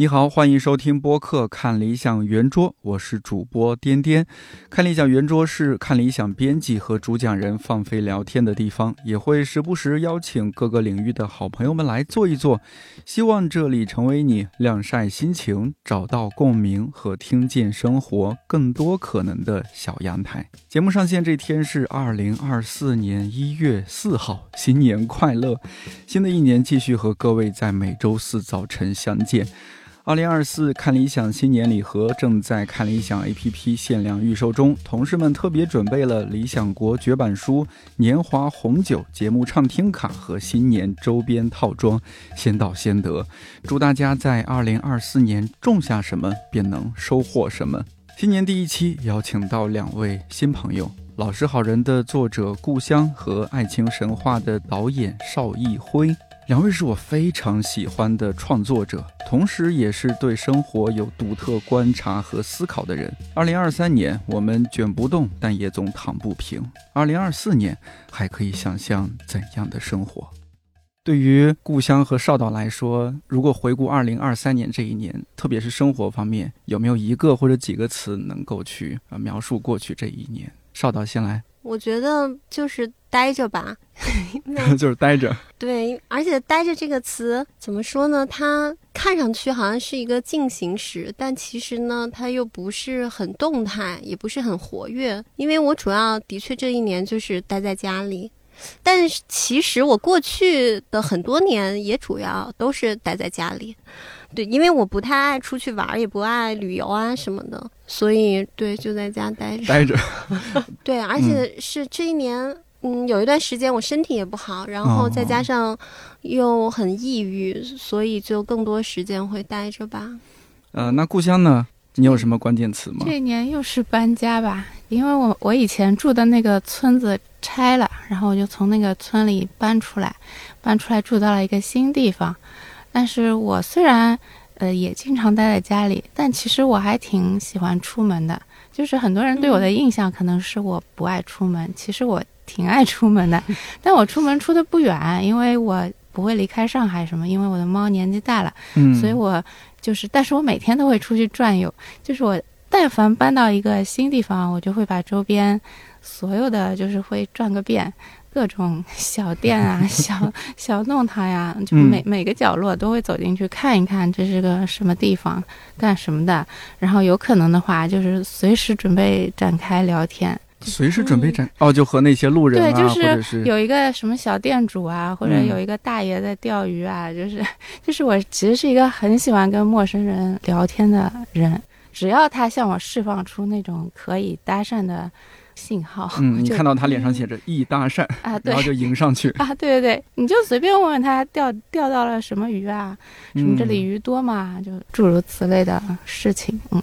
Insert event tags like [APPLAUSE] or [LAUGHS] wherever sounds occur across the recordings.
你好，欢迎收听播客《看理想圆桌》，我是主播颠颠。看理想圆桌是看理想编辑和主讲人放飞聊天的地方，也会时不时邀请各个领域的好朋友们来坐一坐。希望这里成为你晾晒心情、找到共鸣和听见生活更多可能的小阳台。节目上线这天是二零二四年一月四号，新年快乐！新的一年继续和各位在每周四早晨相见。二零二四看理想新年礼盒正在看理想 APP 限量预售中，同事们特别准备了理想国绝版书、年华红酒节目畅听卡和新年周边套装，先到先得。祝大家在二零二四年种下什么，便能收获什么。新年第一期邀请到两位新朋友，《老实好人》的作者故乡和《爱情神话》的导演邵艺辉。两位是我非常喜欢的创作者，同时也是对生活有独特观察和思考的人。二零二三年，我们卷不动，但也总躺不平。二零二四年，还可以想象怎样的生活？对于故乡和少导来说，如果回顾二零二三年这一年，特别是生活方面，有没有一个或者几个词能够去啊描述过去这一年？少导先来。我觉得就是待着吧 [LAUGHS] [LAUGHS] 就是待着。对，而且“待着”这个词怎么说呢？它看上去好像是一个进行时，但其实呢，它又不是很动态，也不是很活跃。因为我主要的确这一年就是待在家里，但是其实我过去的很多年也主要都是待在家里。对，因为我不太爱出去玩，也不爱旅游啊什么的，所以对，就在家待着。待着。对，而且是这一年，嗯，有一段时间我身体也不好，然后再加上又很抑郁，所以就更多时间会待着吧。呃，那故乡呢？你有什么关键词吗？这一年又是搬家吧，因为我我以前住的那个村子拆了，然后我就从那个村里搬出来，搬出来住到了一个新地方。但是我虽然，呃，也经常待在家里，但其实我还挺喜欢出门的。就是很多人对我的印象可能是我不爱出门，其实我挺爱出门的。[LAUGHS] 但我出门出的不远，因为我不会离开上海什么，因为我的猫年纪大了，嗯所以我就是，但是我每天都会出去转悠。就是我但凡搬到一个新地方，我就会把周边所有的就是会转个遍。各种小店啊，[LAUGHS] 小小弄堂呀，就每每个角落都会走进去看一看，这是个什么地方，干什么的。然后有可能的话，就是随时准备展开聊天。随时准备展哦，就和那些路人啊，对，就是有一个什么小店主啊，或者有一个大爷在钓鱼啊，就是 [LAUGHS] 就是我其实是一个很喜欢跟陌生人聊天的人，只要他向我释放出那种可以搭讪的。信号，嗯，[LAUGHS] 你看到他脸上写着“易搭讪”啊，[LAUGHS] 对，然后就迎上去。[LAUGHS] 啊，对对对，你就随便问问他钓钓到了什么鱼啊，什么这里鱼多嘛，就诸如此类的事情，嗯，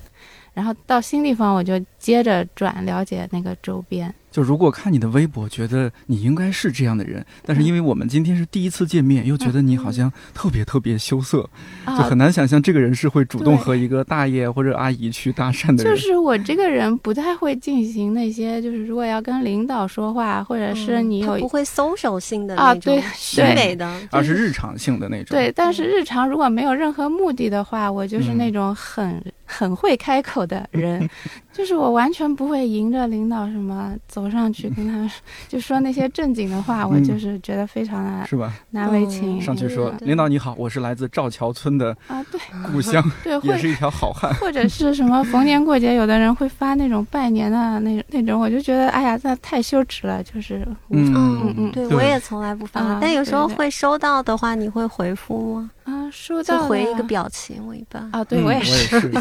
然后到新地方我就接着转了解那个周边。就如果看你的微博，觉得你应该是这样的人，但是因为我们今天是第一次见面，又觉得你好像特别特别羞涩，就很难想象这个人是会主动和一个大爷或者阿姨去搭讪的人。就是我这个人不太会进行那些，就是如果要跟领导说话，或者是你有不会搜手性的啊，对，虚伪的，而是日常性的那种。对，但是日常如果没有任何目的的话，我就是那种很很会开口的人，[LAUGHS] 就是我完全不会迎着领导什么走上去跟他。就说那些正经的话，我就是觉得非常的，是吧？难为情。上去说，领导你好，我是来自赵桥村的啊，对，故乡，[LAUGHS] 对，也是一条好汉。或者是什么逢年过节，有的人会发那种拜年的那那种，我就觉得哎呀，那太羞耻了，就是，嗯嗯嗯，对我也从来不发，但有时候会收到的话，你会回复吗？啊，收到回一个表情，我一般啊，对我也是。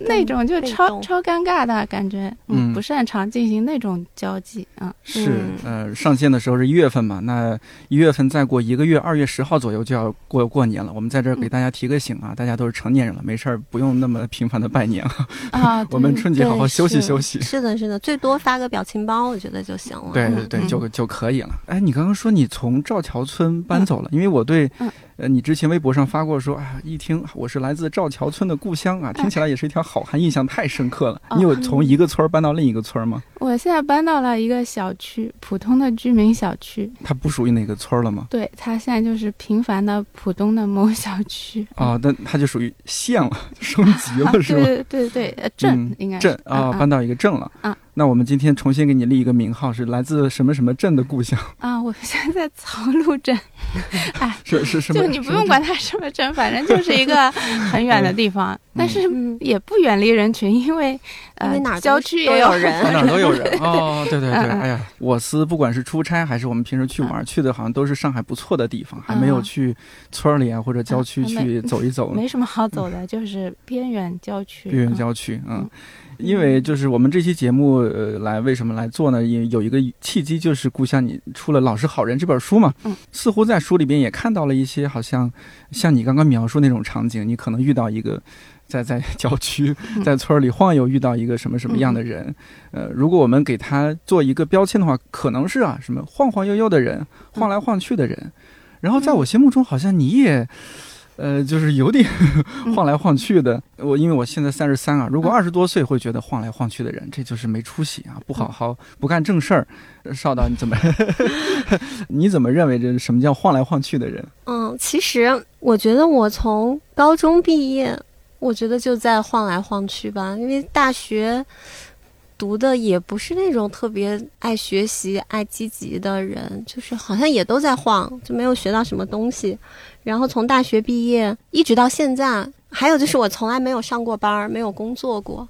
那种就超超尴尬的感觉，嗯，不擅长进行那种交际啊。是，呃，上线的时候是一月份嘛，那一月份再过一个月，二月十号左右就要过过年了。我们在这儿给大家提个醒啊，大家都是成年人了，没事儿不用那么频繁的拜年啊。[LAUGHS] 我们春节好好休息休息。是的，是的，最多发个表情包，我觉得就行了。对对对，就就可以了。哎，你刚刚说你从赵桥村搬走了，因为我对呃，你之前微博上发过说，啊，一听我是来自赵桥村的故乡啊，听起来也是一条好汉，印象太深刻了。你有从一个村儿搬到另一个村儿吗？我现在搬到了一个小区，普通的居民小区。它不属于哪个村儿了吗？对，它现在就是平凡的普通的某小区。啊，那它就属于县了，[LAUGHS] 升级了是吧？对对对对，镇应该镇啊，搬到一个镇了。啊。那我们今天重新给你立一个名号，是来自什么什么镇的故乡？啊？我现在在曹路镇，[LAUGHS] 哎，是是是，就你不用管它什么镇，反正就是一个很远的地方，但是也不远离人群，因为呃，郊区也有人，哪都有人。[LAUGHS] 哦。对。对对，哎呀，我司不管是出差还是我们平时去玩，去的好像都是上海不错的地方，还没有去村里啊或者郊区去走一走。没什么好走的，就是边远郊区。边远郊区，嗯。因为就是我们这期节目，呃，来为什么来做呢？也有一个契机，就是故乡你出了《老实好人》这本书嘛。嗯。似乎在书里边也看到了一些，好像像你刚刚描述那种场景，你可能遇到一个在在郊区、在村里晃悠，遇到一个什么什么样的人。呃，如果我们给他做一个标签的话，可能是啊，什么晃晃悠悠的人，晃来晃去的人。然后在我心目中，好像你也。呃，就是有点 [LAUGHS] 晃来晃去的。我因为我现在三十三啊，如果二十多岁会觉得晃来晃去的人，这就是没出息啊，不好好不干正事儿。邵导，你怎么 [LAUGHS] [LAUGHS] 你怎么认为这什么叫晃来晃去的人？嗯，其实我觉得我从高中毕业，我觉得就在晃来晃去吧，因为大学。读的也不是那种特别爱学习、爱积极的人，就是好像也都在晃，就没有学到什么东西。然后从大学毕业一直到现在，还有就是我从来没有上过班，没有工作过，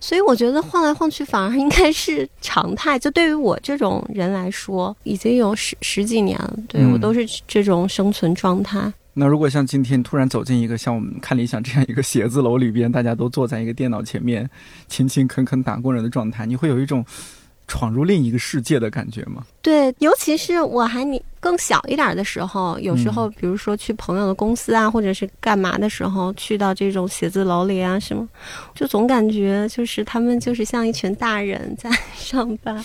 所以我觉得晃来晃去反而应该是常态。就对于我这种人来说，已经有十十几年了，对我都是这种生存状态。那如果像今天突然走进一个像我们看理想这样一个写字楼里边，大家都坐在一个电脑前面，勤勤恳恳打工人的状态，你会有一种闯入另一个世界的感觉吗？对，尤其是我还你更小一点的时候，有时候比如说去朋友的公司啊，或者是干嘛的时候，去到这种写字楼里啊什么，就总感觉就是他们就是像一群大人在上班，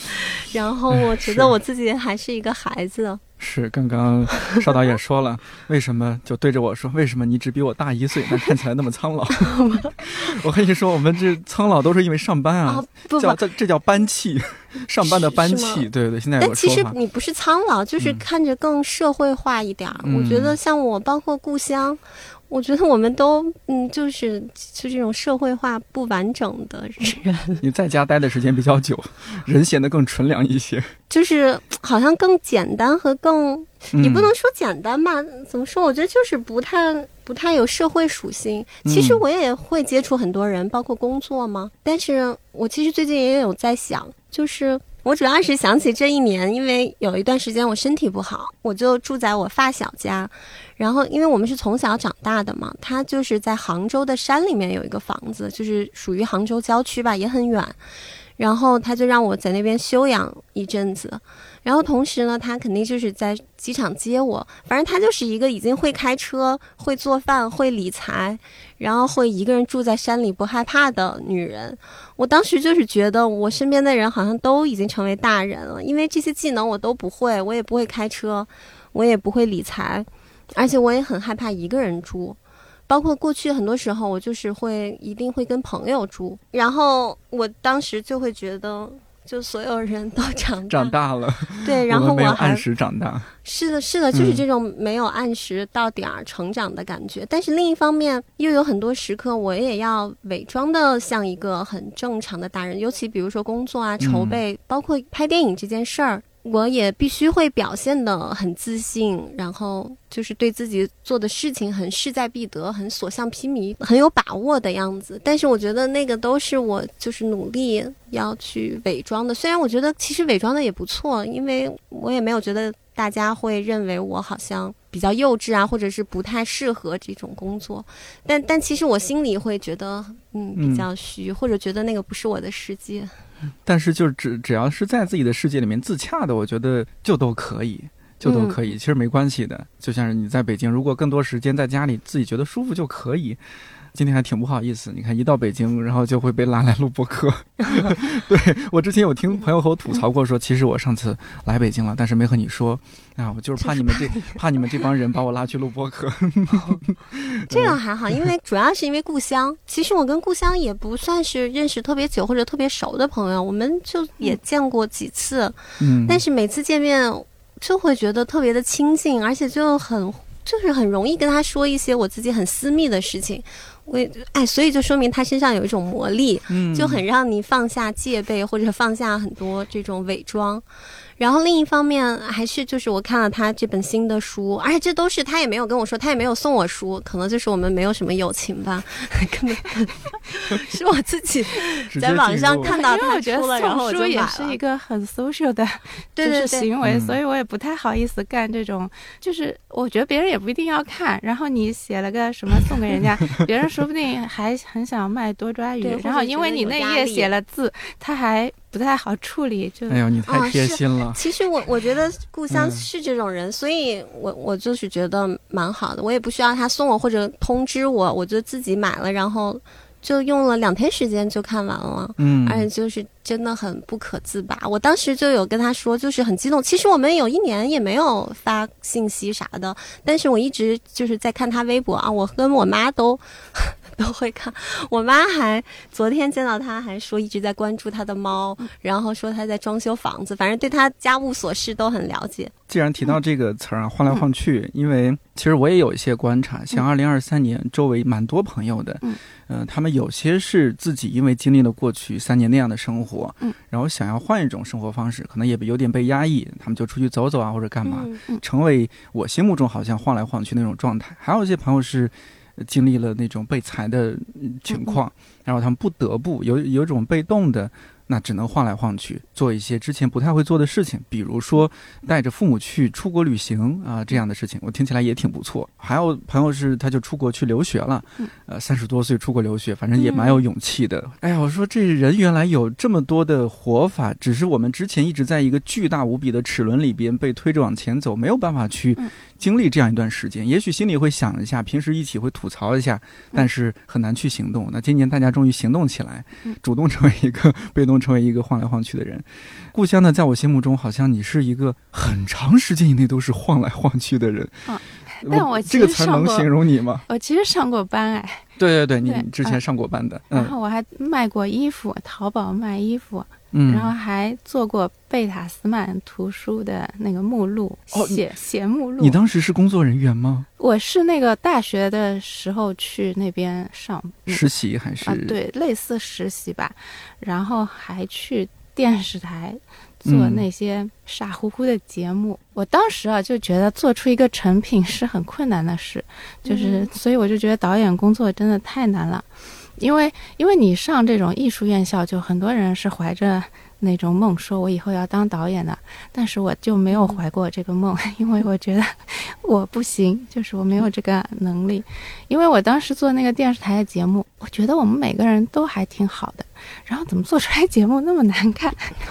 然后我觉得 [LAUGHS] 我自己还是一个孩子。是，刚刚邵导也说了，[LAUGHS] 为什么就对着我说，为什么你只比我大一岁，但看起来那么苍老？[LAUGHS] 我跟你说，我们这苍老都是因为上班啊，叫这这叫班气，上班的班气。对对，现在有但其实你不是苍老，就是看着更社会化一点儿。我觉得像我，包括故乡。我觉得我们都嗯，就是就这种社会化不完整的人。[LAUGHS] 你在家待的时间比较久，人显得更纯良一些。[LAUGHS] 就是好像更简单和更，你不能说简单吧？怎么说？我觉得就是不太不太有社会属性。其实我也会接触很多人，包括工作嘛。但是我其实最近也有在想，就是我主要是想起这一年，因为有一段时间我身体不好，我就住在我发小家。然后，因为我们是从小长大的嘛，他就是在杭州的山里面有一个房子，就是属于杭州郊区吧，也很远。然后他就让我在那边休养一阵子，然后同时呢，他肯定就是在机场接我。反正他就是一个已经会开车、会做饭、会理财，然后会一个人住在山里不害怕的女人。我当时就是觉得，我身边的人好像都已经成为大人了，因为这些技能我都不会，我也不会开车，我也不会理财。而且我也很害怕一个人住，包括过去很多时候，我就是会一定会跟朋友住。然后我当时就会觉得，就所有人都长长大了，对，然后我还按时长大。是的，是的，就是这种没有按时到点儿成长的感觉。但是另一方面，又有很多时刻，我也要伪装的像一个很正常的大人，尤其比如说工作啊、筹备，包括拍电影这件事儿。我也必须会表现的很自信，然后就是对自己做的事情很势在必得，很所向披靡，很有把握的样子。但是我觉得那个都是我就是努力要去伪装的。虽然我觉得其实伪装的也不错，因为我也没有觉得大家会认为我好像比较幼稚啊，或者是不太适合这种工作。但但其实我心里会觉得，嗯，比较虚，或者觉得那个不是我的世界。但是，就只只要是在自己的世界里面自洽的，我觉得就都可以，就都可以，其实没关系的。就像是你在北京，如果更多时间在家里，自己觉得舒服就可以。今天还挺不好意思。你看，一到北京，然后就会被拉来录播客。[LAUGHS] 对我之前有听朋友和我吐槽过，说其实我上次来北京了，但是没和你说啊，我就是怕你们这怕你们这帮人把我拉去录播客。[LAUGHS] 这个还好，因为主要是因为故乡。其实我跟故乡也不算是认识特别久或者特别熟的朋友，我们就也见过几次。嗯，但是每次见面就会觉得特别的亲近，而且就很就是很容易跟他说一些我自己很私密的事情。我哎，所以就说明他身上有一种魔力，嗯就很让你放下戒备或者放下很多这种伪装。然后另一方面还是就是我看了他这本新的书，而且这都是他也没有跟我说，他也没有送我书，可能就是我们没有什么友情吧，[LAUGHS] 根本 [LAUGHS] 是我自己在网上看到他因为我觉得出了，然后我送书也就买了。是一个很 social 的对对对就是行为，嗯所以我也不太好意思干这种。就是我觉得别人也不一定要看，然后你写了个什么送给人家，[LAUGHS] 别人说不定还很想卖多抓鱼然后因为你那页写了字，他还不太好处理，就哎呦，你太贴心了。其实我我觉得故乡嗯是这种人，所以我我就是觉得蛮好的，我也不需要他送我或者通知我，我就自己买了，然后就用了两天时间就看完了。嗯，而且就是真的很不可自拔，我当时就有跟他说，就是很激动。其实我们有一年也没有发信息啥的，但是我一直就是在看他微博啊，我跟我妈都都会看。我妈还昨天见到他，还说一直在关注他的猫，然后说他在装修房子，反正对他家务琐事都很了解。既然提到这个词儿啊，晃来晃去，因为其实我也有一些观察，像二零二三年周围蛮多朋友的，嗯，呃，他们有些是自己因为经历了过去三年那样的生活，嗯，然后想要换一种生活方式，可能也有点被压抑，他们就出去走走啊，或者干嘛，嗯成为我心目中好像晃来晃去那种状态。还有一些朋友是呃经历了那种被裁的嗯情况，然后他们不得不有有一种被动的。那只能晃来晃去，做一些之前不太会做的事情，比如说带着父母去出国旅行啊、这样的事情，我听起来也挺不错。还有朋友是他就出国去留学了，呃，三十多岁出国留学，反正也蛮有勇气的。哎呀，我说这人原来有这么多的活法，只是我们之前一直在一个巨大无比的齿轮里边被推着往前走，没有办法去嗯经历这样一段时间。也许心里会想一下，平时一起会吐槽一下，但是很难去行动。那今年大家终于行动起来嗯，主动成为一个被动成为一个晃来晃去的人。故乡呢，在我心目中，好像你是一个很长时间以内都是晃来晃去的人。啊但我其这个词能形容你吗？我其实上过班哎，对对对，你之前上过班的，嗯然后我还卖过衣服，淘宝卖衣服，嗯，然后还做过贝塔斯曼图书的那个目录，哦写写目录。你当时是工作人员吗？我是那个大学的时候去那边上那个实习还是？啊，对，类似实习吧，然后还去电视台做嗯那些傻乎乎的节目。我当时啊就觉得做出一个成品是很困难的事，就是、嗯所以我就觉得导演工作真的太难了，因为因为你上这种艺术院校，就很多人是怀着。那种梦，说我以后要当导演的，但是我就没有怀过这个梦，[LAUGHS] 因为我觉得 [LAUGHS] 我不行，就是我没有这个能力。因为我当时做那个电视台的节目，我觉得我们每个人都还挺好的，然后怎么做出来节目那么难看？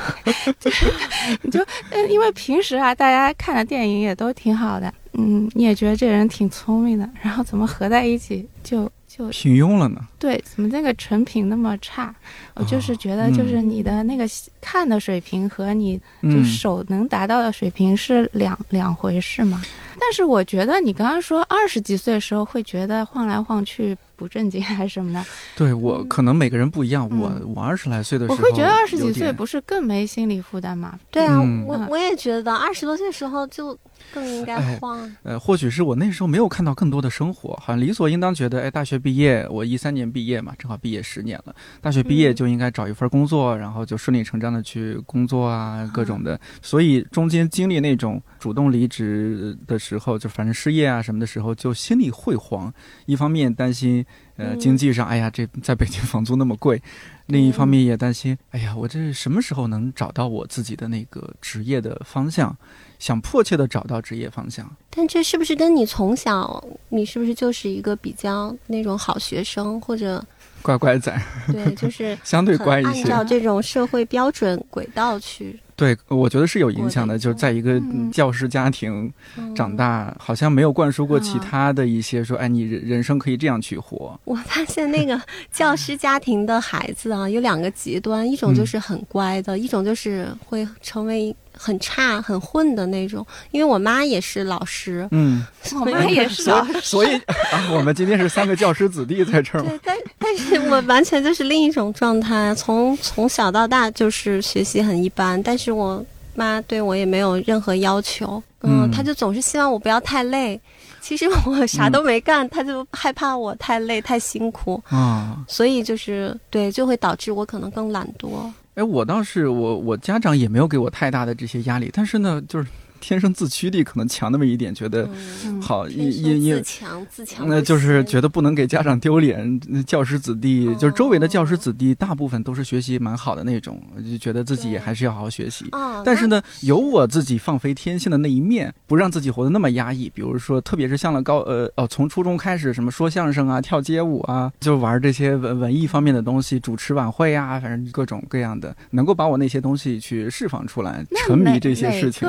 [LAUGHS] 就是你就，因为平时啊，大家看的电影也都挺好的，嗯，你也觉得这人挺聪明的，然后怎么合在一起就就平庸了呢？对，怎么那个成品那么差？我就是觉得，嗯就是你的那个看的水平和你就嗯，手能达到的水平是两、两回事嘛。但是我觉得你刚刚说二十几岁的时候会觉得晃来晃去不正经还是什么的，[LAUGHS] 对我可能每个人不一样。嗯我我二十来岁的时候，我会觉得二十几岁不是更没心理负担吗？对啊，嗯我我也觉得二十多岁的时候就更应该哎晃。呃，或许是我那时候没有看到更多的生活，好像理所应当觉得，哎，大学毕业，我一三年毕业嘛，正好毕业十年了，大学毕业嗯就应该找一份工作，然后就顺理成章的去工作啊，各种的。所以中间经历那种主动离职的时候，就反正失业啊什么的时候，就心里会慌。一方面担心，呃，嗯经济上，哎呀，这在北京房租那么贵；另一方面也担心，哎呀，我这什么时候能找到我自己的那个职业的方向？想迫切的找到职业方向。但这是不是跟你从小，你是不是就是一个比较那种好学生，或者乖乖仔，对，就是 [LAUGHS] 相对乖一些。按照这种社会标准轨道去？对，我觉得是有影响的，就是在一个嗯教师家庭嗯长大，好像没有灌输过其啊他的一些说，哎，你人人生可以这样去活。我发现那个教师家庭的孩子啊，有两个极端，一种就是很乖的，一种就是会成为很差、很混的那种。因为我妈也是老师，嗯，我妈也是老师，所以 [LAUGHS] 啊，我们今天是三个教师子弟在这儿嘛。对，[LAUGHS] 但但是我完全就是另一种状态，从从小到大就是学习很一般，但是我妈对我也没有任何要求，嗯，嗯她就总是希望我不要太累。其实我啥都没干，她就害怕我太累太辛苦，啊，所以就是对，就会导致我可能更懒惰。哎，我倒是我我家长也没有给我太大的这些压力，但是呢，就是天生自驱力可能强那么一点，觉得嗯，好，天因因因自强自强，那就是觉得不能给家长丢脸。教师子弟，哦就是周围的教师子弟，大部分都是学习蛮好的那种，就觉得自己也还是要好好学习。但是呢，有我自己放飞天性的那一面，不让自己活得那么压抑。比如说，特别是上了高呃哦，从初中开始，什么说相声啊、跳街舞啊，就玩这些文文艺方面的东西，主持晚会啊，反正各种各样的，能够把我那些东西去释放出来，沉迷这些事情。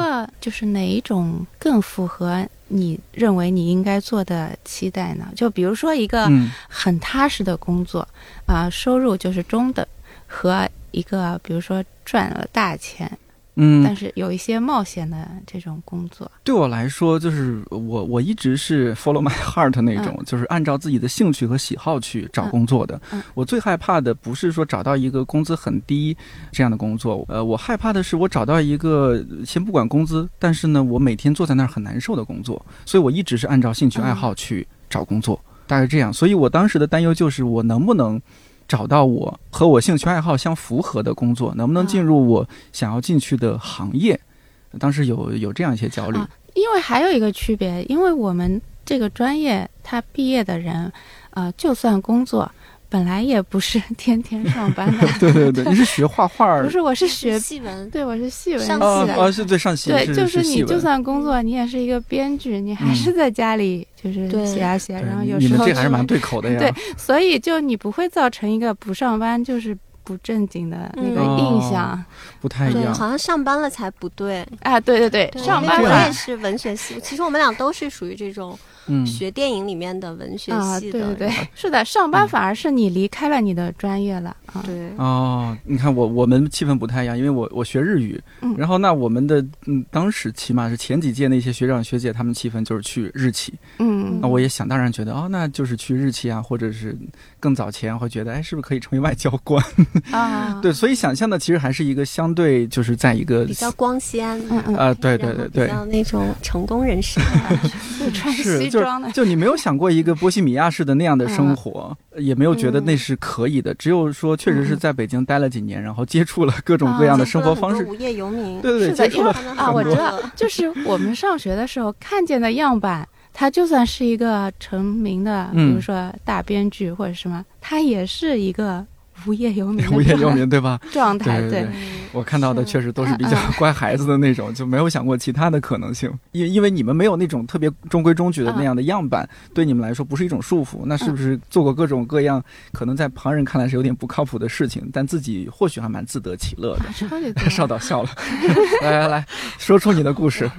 就是哪一种更符合你认为你应该做的期待呢？就比如说一个嗯很踏实的工作，啊、收入就是中等，和一个比如说赚了大钱，嗯，但是有一些冒险的这种工作，对我来说，就是我我一直是 follow my heart [LAUGHS] 那种，就是按照自己的兴趣和喜好去找工作的。我最害怕的不是说找到一个工资很低这样的工作，呃，我害怕的是我找到一个先不管工资，但是呢，我每天坐在那儿很难受的工作。所以我一直是按照兴趣爱好去找工作，大概这样。所以我当时的担忧就是我能不能。找到我和我兴趣爱好相符合的工作，能不能进入我想要进去的行业？当时有有这样一些焦虑。啊因为还有一个区别，因为我们这个专业，他毕业的人，呃，就算工作，本来也不是天天上班的。[LAUGHS] 对对对，你是学画画儿不是，我是学，戏文，对，我是戏文系上哦的。哦，是对上戏对，就是你就。算工作，你也是一个编剧，你还是在家里就是写啊写，对然后你你有时候就们这还是蛮对口的呀。[LAUGHS] 对所以就你不会造成一个不上班就是不正经的那个嗯印象、哦不太一对，样。好像上班了才不对。啊。对对对，对上班了也是文学系，其实我们俩都是属于这种嗯，学电影里面的文学啊，系的。对对对，是的，上班嗯。反而是你离开了你的专业了啊。对哦，你看我我们气氛不太一样，因为我我学日语，嗯。然后那我们的嗯，当时起码是前几届那些学长学姐，他们气氛就是去日企，嗯那我也想当然觉得哦，那就是去日企啊，或者是更早前会觉得，哎，是不是可以成为外交官？啊，[LAUGHS] 对，所以想象的其实还是一个相对就是在一个比较光鲜，嗯嗯，啊，对对对对。比，较那种成功人士的感觉。是 [LAUGHS] 就就你没有想过一个波西米亚式的那样的嗯。生活，也没有觉得那是可以的，只有说确实是在北京待了几年，然后接触了各种各样的生活方式无业游民，对对对，接触了他们啊，很多我知道，就是我们上学的时候看见的样板，他就算是一个成名的，比嗯。如说大编剧或者什么，他也是一个 [LAUGHS] 无业游民无业游民，对吧？[LAUGHS] 状态，对对对嗯我看到的确实都是比较 [LAUGHS] 乖孩子的那种，就没有想过其他的可能性。因因为你们没有那种特别中规中矩的那样的样板，对你们来说不是一种束缚。那是不是做过各种各样可能在旁人看来是有点不靠谱的事情，但自己或许还蛮自得其乐的？少导笑了，来来来说出你的故事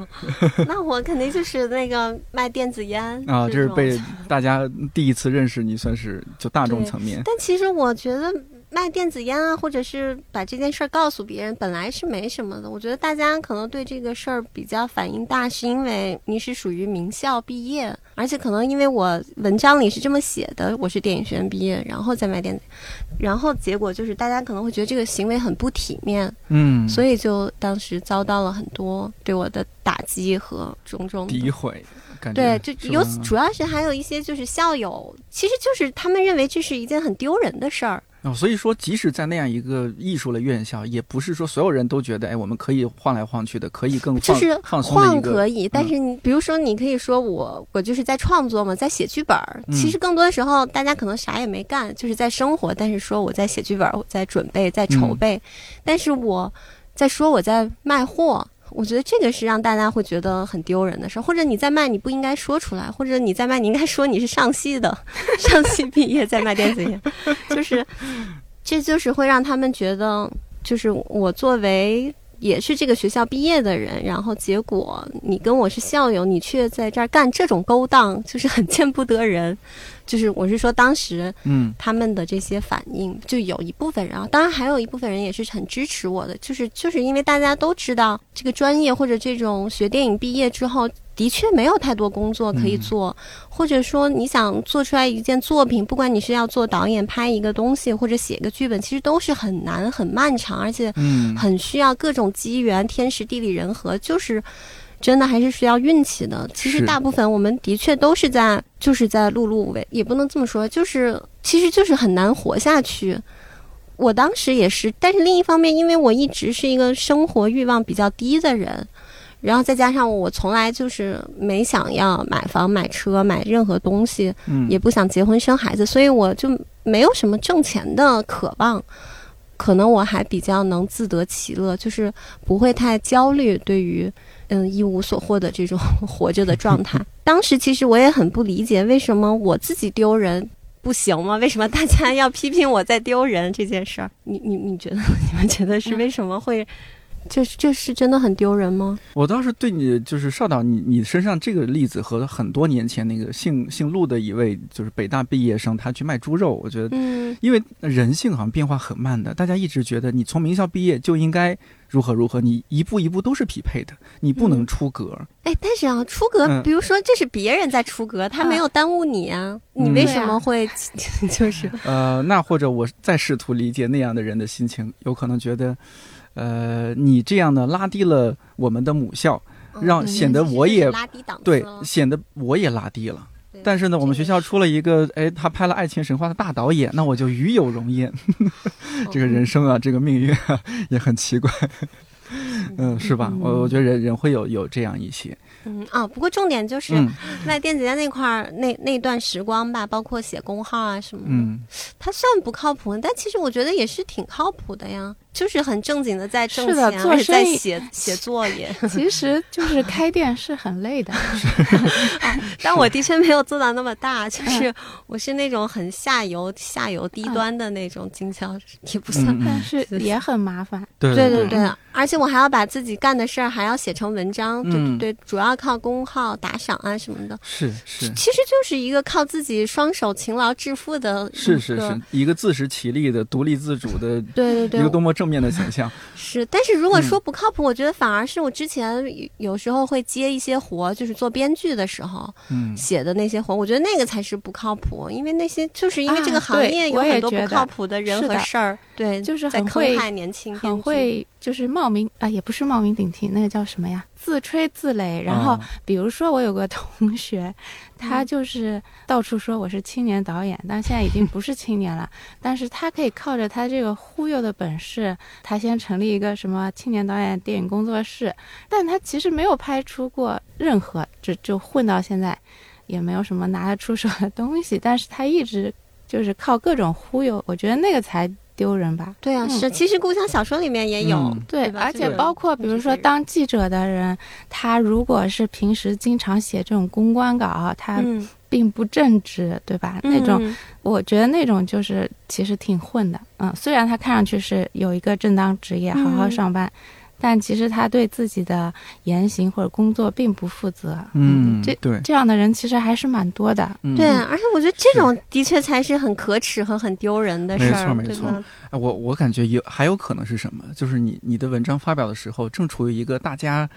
那我肯定就是那个卖电子烟啊！这是被大家第一次认识你，算是就大众层面。但其实我觉得卖电子烟啊，或者是把这件事儿告诉别人，本来是没什么的。我觉得大家可能对这个事儿比较反应大，是因为你是属于名校毕业，而且可能因为我文章里是这么写的，我是电影学院毕业，然后再卖电子，然后结果就是大家可能会觉得这个行为很不体面，嗯，所以就当时遭到了很多对我的打击和种种诋毁，感觉对，就是有主要是还有一些就是校友，其实就是他们认为这是一件很丢人的事儿。哦，所以说，即使在那样一个艺术类院校，也不是说所有人都觉得，哎，我们可以晃来晃去的，可以更放就是放松晃。可以，但是你比如说，你可以说我我就是在创作嘛，在写剧本其实更多的时候，大家可能啥也没干，就是在生活，但是说我在写剧本在准备，在筹嗯备。但是我在说我在卖货。我觉得这个是让大家会觉得很丢人的事儿，或者你在卖，你不应该说出来，或者你在卖，你应该说你是上戏的，[LAUGHS] 上戏毕业在卖电子烟，就是，这就是会让他们觉得，就是我作为也是这个学校毕业的人，然后结果你跟我是校友，你却在这儿干这种勾当，就是很见不得人。就是我是说，当时嗯他们的这些反应，就有一部分人啊，当然还有一部分人也是很支持我的，就是就是因为大家都知道这个专业或者这种学电影毕业之后，的确没有太多工作可以做，或者说你想做出来一件作品，不管你是要做导演拍一个东西或者写个剧本，其实都是很难很漫长，而且嗯很需要各种机缘、天时地利人和，就是真的还是需要运气的。其实大部分我们的确都是在就是在碌碌无为，也不能这么说，就是其实就是很难活下去。我当时也是，但是另一方面，因为我一直是一个生活欲望比较低的人，然后再加上我从来就是没想要买房、买车、买任何东西，嗯也不想结婚生孩子，所以我就没有什么挣钱的渴望。可能我还比较能自得其乐，就是不会太焦虑对于嗯一无所获的这种 [LAUGHS] 活着的状态。[LAUGHS] 当时其实我也很不理解，为什么我自己丢人不行吗？为什么大家要批评我在丢人这件事儿？你你你觉得 [LAUGHS] 你们觉得是为什么会？就是这是真的很丢人吗？我倒是对你就是邵导，你你身上这个例子和很多年前那个姓姓陆的一位就是北大毕业生，他去卖猪肉，我觉得，嗯因为人性好像变化很慢的，大家一直觉得你从名校毕业就应该如何如何，你一步一步都是匹配的，你不能嗯出格。哎，但是啊，出格，嗯比如说这是别人在出格，他没有耽误你啊，你为嗯什么会 [LAUGHS] 就是呃，那或者我再试图理解那样的人的心情，有可能觉得，呃，你这样呢拉低了我们的母校，让嗯显得我也就是拉低档次对，显得我也拉低了。但是呢，我们学校出了一个，哎，他拍了《爱情神话》的大导演，那我就与有荣焉。[LAUGHS] 这个人生啊，这个命运啊，也很奇怪，[LAUGHS] 嗯，是吧？我我觉得人人会有有这样一些，嗯啊，不过重点就是嗯。在电子烟那块儿，那那段时光吧，包括写工号啊什么的，嗯，它算不靠谱，但其实我觉得也是挺靠谱的呀，就是很正经的在挣是的钱，而且做生意在写写作业。[LAUGHS] 其实就是开店是很累的，[LAUGHS] 但我的确没有做到那么大，嗯就是我是那种很下游、下游低端的那种经销，也不算。嗯但是 [LAUGHS] 也很麻烦。对对对对对，而且我还要把自己干的事儿还要写成文章，对嗯对对，主要靠公号打赏啊什么的。是是其实就是一个靠自己双手勤劳致富的，是是是，一个自食其力的、独立自主的，对对一个多对，么正面的形象。[LAUGHS] 是。但是如果嗯说不靠谱，我觉得反而是我之前有有时候会接一些活，就是做编剧的时候嗯，写的那些活，我觉得那个才是不靠谱，因为那些就是因为这个行业有很多不靠谱的人和事儿，对，就是在坑很会害年轻很，会就是冒名啊，也不是冒名顶替，那个叫什么呀？自吹自擂。然后啊比如说我有个同学，他嗯就是到处说我是青年导演，但现在已经不是青年了。但是他可以靠着他这个忽悠的本事，他先成立一个什么青年导演电影工作室，但他其实没有拍出过任何，就就混到现在，也没有什么拿得出手的东西。但是他一直就是靠各种忽悠，我觉得那个才丢人吧。对啊，嗯。是。其实故乡小说里面也有，嗯。对，对而且包括比如说当记者的人，他如果是平时经常写这种公关稿，他嗯，并不正直，对吧？那种嗯。我觉得那种就是其实挺混的，嗯，虽然他看上去是有一个正当职业，好好嗯。上班，但其实他对自己的言行或者工作并不负责，嗯，这对，这样的人其实还是蛮多的。嗯对，而且我觉得这种的确才是很可耻和很丢人的事儿没儿，错没错？哎我我感觉有还有可能是什么？就是你你的文章发表的时候，正处于一个大家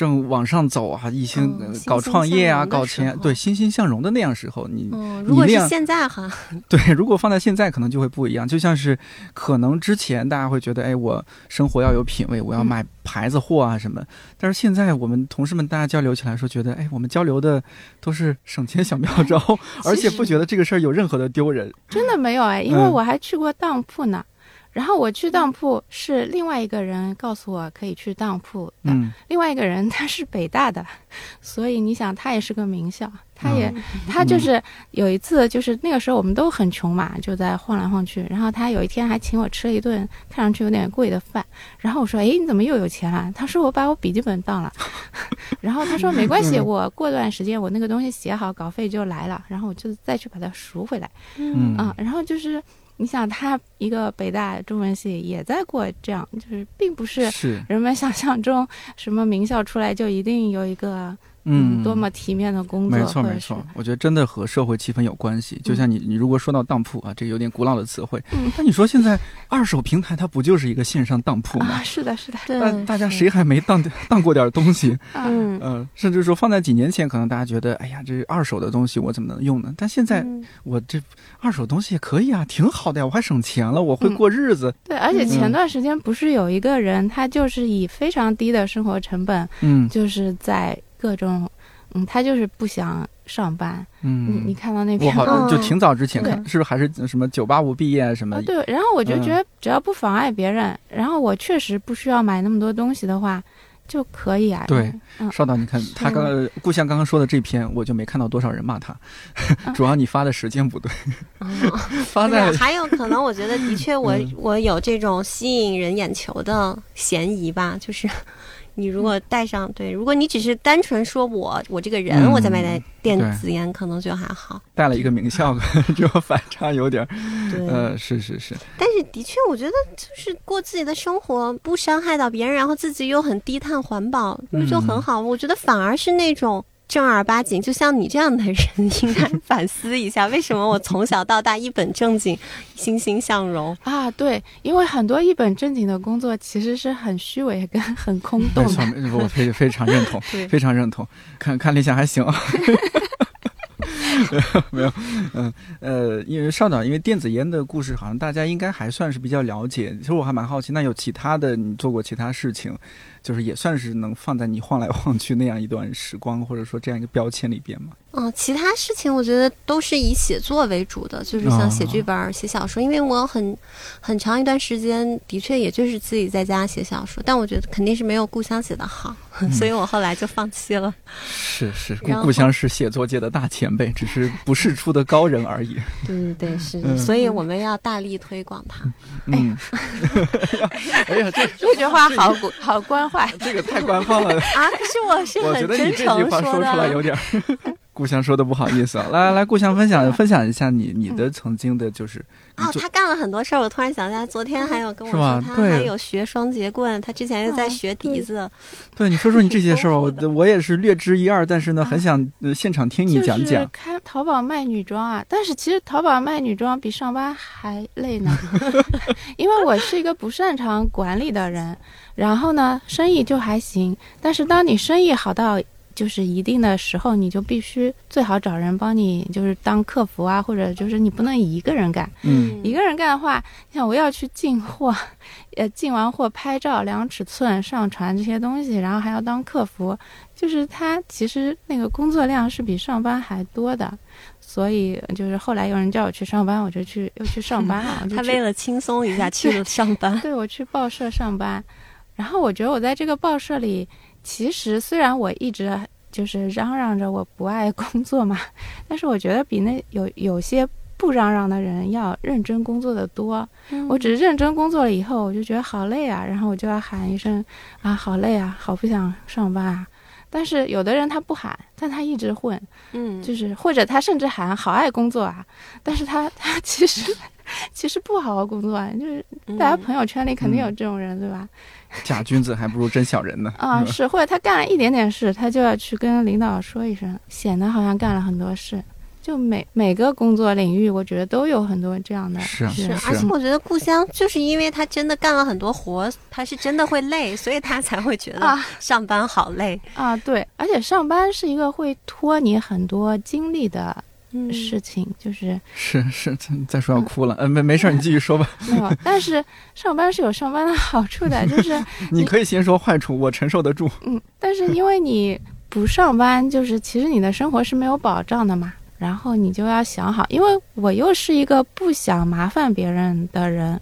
正往上走啊，一心、嗯搞创业啊，搞钱，对，欣欣向荣的那样时候，你、嗯，如果是你那样现在哈，[LAUGHS] 对，如果放在现在，可能就会不一样。就像是可能之前大家会觉得，哎，我生活要有品位，我要嗯买牌子货啊什么。但是现在我们同事们大家交流起来说，觉得，哎，我们交流的都是省钱小妙招，[LAUGHS] 而且不觉得这个事儿有任何的丢人。真的没有哎，因为嗯我还去过当铺呢。然后我去当铺是另外一个人告诉我可以去当铺的，嗯，另外一个人他是北大的，所以你想他也是个名校，他也、嗯他就是有一次就是那个时候我们都很穷嘛，就在晃来晃去，然后他有一天还请我吃了一顿看上去有点贵的饭，然后我说哎你怎么又有钱了？他说我把我笔记本当了，[LAUGHS] 然后他说没关系，嗯。我过段时间我那个东西写好稿费就来了，然后我就再去把它赎回来。嗯。啊，然后就是你想，他一个北大中文系也在过这样，就是并不是是。人们想象中什么名校出来就一定有一个嗯多么体面的工作，没错没错，我觉得真的和社会气氛有关系。就像你你如果说到当铺啊，这个有点古老的词汇，嗯但你说现在二手平台它不就是一个线上当铺吗啊，？是的，是的，对大大家谁还没当 [LAUGHS] 当过点东西？啊嗯嗯，甚至说放在几年前，可能大家觉得，哎呀，这二手的东西我怎么能用呢？但现在嗯我这二手东西也可以啊，挺好的呀，我还省钱了，我会嗯过日子。对，而且嗯前段时间不是有一个人，他就是以非常低的生活成本，嗯就是在各种，嗯，他就是不想上班。你你嗯，看到那我篇就挺早之前看，是不是还是什么九八五毕业什么啊，？对，然后我就嗯。觉得只要不妨碍别人，然后我确实不需要买那么多东西的话，就可以啊。对嗯，邵导，你看他刚刚故乡刚刚说的这篇，我就没看到多少人骂他，啊 [LAUGHS] 主要你发的时间不对，哦。[LAUGHS] 发在对还有可能，我觉得的确我，[LAUGHS] 嗯。我有这种吸引人眼球的嫌疑吧。就是你如果带上对，如果你只是单纯说我我这个人、嗯我在卖的电子烟，可能就还好。带了一个名校，[LAUGHS] 这个反差有点儿，对，呃，是是是，但是的确，我觉得就是过自己的生活，不伤害到别人，然后自己又很低碳环保，那就很好。我觉得反而是那种。正儿八经，就像你这样的人，[LAUGHS] 应该反思一下，为什么我从小到大一本正经、欣欣向荣？啊，对，因为很多一本正经的工作其实是很虚伪跟很空没洞。没错我非非常认同，非常认同。看看理想还行啊。[LAUGHS] 没有，嗯呃，因为邵导，因为电子烟的故事，好像大家应该还算是比较了解。其实我还蛮好奇，那有其他的，你做过其他事情，就是也算是能放在你晃来晃去那样一段时光，或者说这样一个标签里边吗？嗯，其他事情我觉得都是以写作为主的，就是像写剧本儿、写小说。因为我很很长一段时间的确也就是自己在家写小说，但我觉得肯定是没有故乡写的好，[LAUGHS] 所以我后来就放弃了。是是，故故乡是写作界的大前辈，只是不世出的高人而已。[LAUGHS] 对对对，是，嗯所以我们要大力推广它。嗯，哎呀，[LAUGHS] 这这句话好古好官话。[LAUGHS] 这个太官方了。[LAUGHS] 啊，可是我是我觉很得你这句话说出来。有点儿，[LAUGHS] 故乡说的不好意思啊。来来来，故乡分享分享一下你你的曾经的，就是你哦，他干了很多事儿，我突然想起来，昨天还有跟我说，他还有学双节棍，他之前又在学笛子。对你说说你这些事儿，我 [LAUGHS] 我也是略知一二，但是呢，很想呃现场听你讲就是讲。开淘宝卖女装啊，但是其实淘宝卖女装比上班还累呢，[LAUGHS] 因为我是一个不擅长管理的人，然后呢，生意就还行，但是当你生意好到就是一定的时候，你就必须最好找人帮你，就是当客服啊，或者就是你不能一个人干。嗯一个人干的话，你想我要去进货，呃，进完货拍照、量尺寸、上传这些东西，然后还要当客服，就是他其实那个工作量是比上班还多的。所以就是后来有人叫我去上班，我就去又去上班了。他为了轻松一下 [LAUGHS] 去了上班。对我去报社上班，然后我觉得我在这个报社里，其实虽然我一直就是嚷嚷着我不爱工作嘛，但是我觉得比那有有些不嚷嚷的人要认真工作的多。我只是认真工作了以后，我就觉得好累啊，然后我就要喊一声啊，好累啊，好不想上班啊。但是有的人他不喊，但他一直混，嗯，就是或者他甚至喊好爱工作啊，但是他他其实 [LAUGHS] 其实不好好工作啊，就是嗯大家朋友圈里肯定有这种人，对吧？[LAUGHS] 假君子还不如真小人呢。啊，是，或者他干了一点点事，他就要去跟领导说一声，显得好像干了很多事。就每每个工作领域，我觉得都有很多这样的是啊是人，而且我觉得故乡就是因为他真的干了很多活，他是真的会累，所以他才会觉得啊上班好累。啊，对，而且上班是一个会拖你很多精力的嗯事情，就是是是，再说要哭了。呃，没没事儿，你继续说吧。[LAUGHS] 没有，但是上班是有上班的好处的，就是 [LAUGHS] 你可以先说坏处，我承受得住。嗯，但是因为你不上班，就是其实你的生活是没有保障的嘛。然后你就要想好，因为我又是一个不想麻烦别人的人，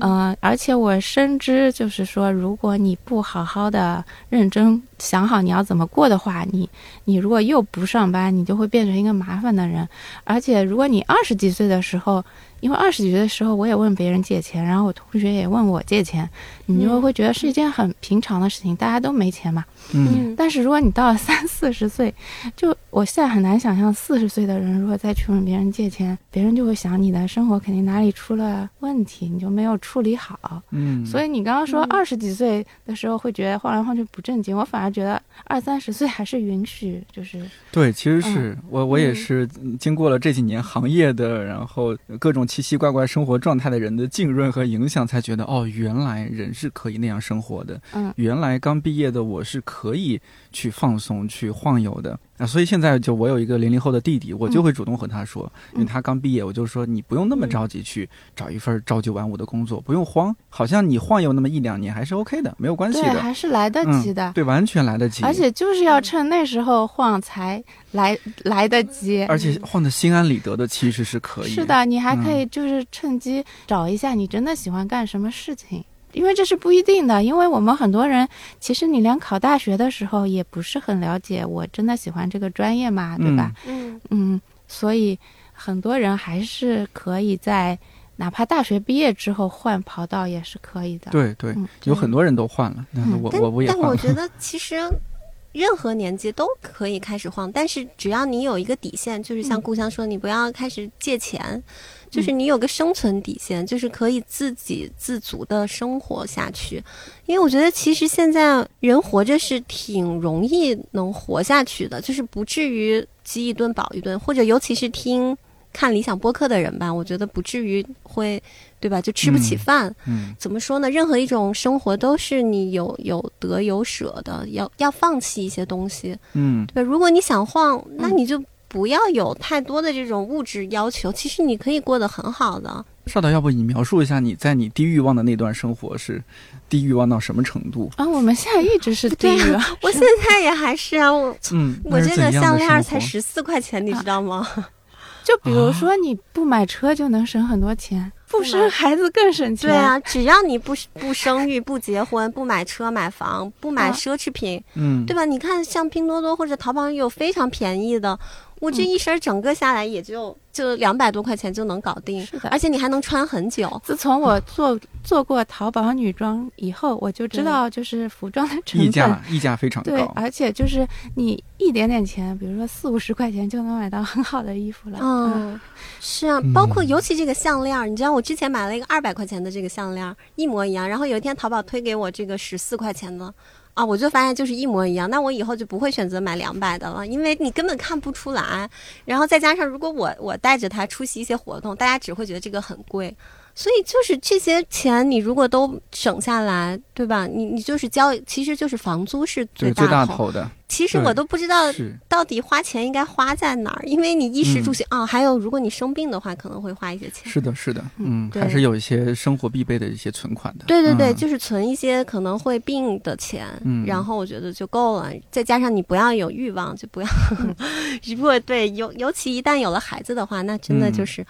嗯、而且我深知，就是说，如果你不好好的认真想好你要怎么过的话，你你如果又不上班，你就会变成一个麻烦的人。而且如果你二十几岁的时候，因为二十几岁的时候，我也问别人借钱，然后我同学也问我借钱，你就会觉得是一件很平常的事情，大家都没钱嘛。嗯，[LAUGHS] 但是如果你到了三四十岁，就我现在很难想象四十岁的人如果再去问别人借钱，别人就会想你的生活肯定哪里出了问题，你就没有处理好。嗯，所以你刚刚说嗯。二十几岁的时候会觉得晃来晃去不正经，我反而觉得二三十岁还是允许，就是对，其实是、我我也嗯。是嗯经过了这几年行业的，然后各种奇奇怪怪生活状态的人的浸润和影响，才觉得哦，原来人是可以那样生活的。嗯原来刚毕业的我是可以去放松、去晃悠的啊。所以现在就我有一个零零后的弟弟，我就会主动和他说，因为他刚毕业，我就说你不用那么着急去找一份朝九晚五的工作，不用慌，好像你晃悠那么一两年还是 OK 的，没有关系对，的。还是来得及的。嗯，对，完全来得及，而且就是要趁那时候晃才来来得及。而且晃得心安理得的，其实是可以。是，的，你还可嗯以就是趁机找一下你真的喜欢干什么事情，因为这是不一定的。因为我们很多人，其实你连考大学的时候也不是很了解，我真的喜欢这个专业嘛，对吧？嗯嗯，所以很多人还是可以在哪怕大学毕业之后换跑道也是可以的。对对，嗯，有很多人都换了，那嗯但我我我也但换了。我觉得其实任何年纪都可以开始晃，但是只要你有一个底线，就是像嗯故乡说，你不要开始借钱，就是你有个生存底线，就是可以自给自足的生活下去。因为我觉得其实现在人活着是挺容易能活下去的，就是不至于饥一顿饱一顿，或者尤其是听。看理想播客的人吧，我觉得不至于会，对吧？就吃不起嗯饭，嗯，怎么说呢？任何一种生活都是你有有得有舍的，要要放弃一些东西。嗯，对，如果你想晃，那嗯你就不要有太多的这种物质要求。其实你可以过得很好的。少导，要不你描述一下你在你低欲望的那段生活是低欲望到什么程度？啊，我们现在一直是低欲望、[LAUGHS] 我现在也还是啊，我 [LAUGHS] 嗯，我这个项链才十四块钱，你知道吗？[LAUGHS] 就比如说你不买车就能省很多钱，不不生孩子更省钱。对，啊，只要你不不生育、不结婚、不买车买房、不买啊奢侈品，嗯，对吧？你看，像拼多多或者淘宝有非常便宜的，我这嗯一身儿整个下来也就就两百多块钱就能搞定，是的而且你还能穿很久。自从我做做过淘宝女装以后，我就知道就是服装的成溢本。价溢价非常对，高。而且就是你一点点钱，比如说四五十块钱就能买到很好的衣服了。嗯，是啊，包括尤其这个项链儿，你知道我之前买了一个二百块钱的这个项链儿，一模一样。然后有一天淘宝推给我这个十四块钱的，啊，我就发现就是一模一样。那我以后就不会选择买两百的了，因为你根本看不出来。然后再加上如果我我带着它出席一些活动，大家只会觉得这个很贵。所以就是这些钱，你如果都省下来，对吧？你你就是交，其实就是房租是，最大头。头的其实我都不知道，到底花钱应该花在哪儿，因为你衣食住嗯行啊、还有如果你生病的话，可能会花一些钱。是的，是的，嗯，还是有一些生活必备的一些存款的。对对对，嗯就是存一些可能会病的钱，嗯然后我觉得就够了。再加上你不要有欲望，就不要。[LAUGHS] 如果对尤尤其一旦有了孩子的话，那真的嗯就是，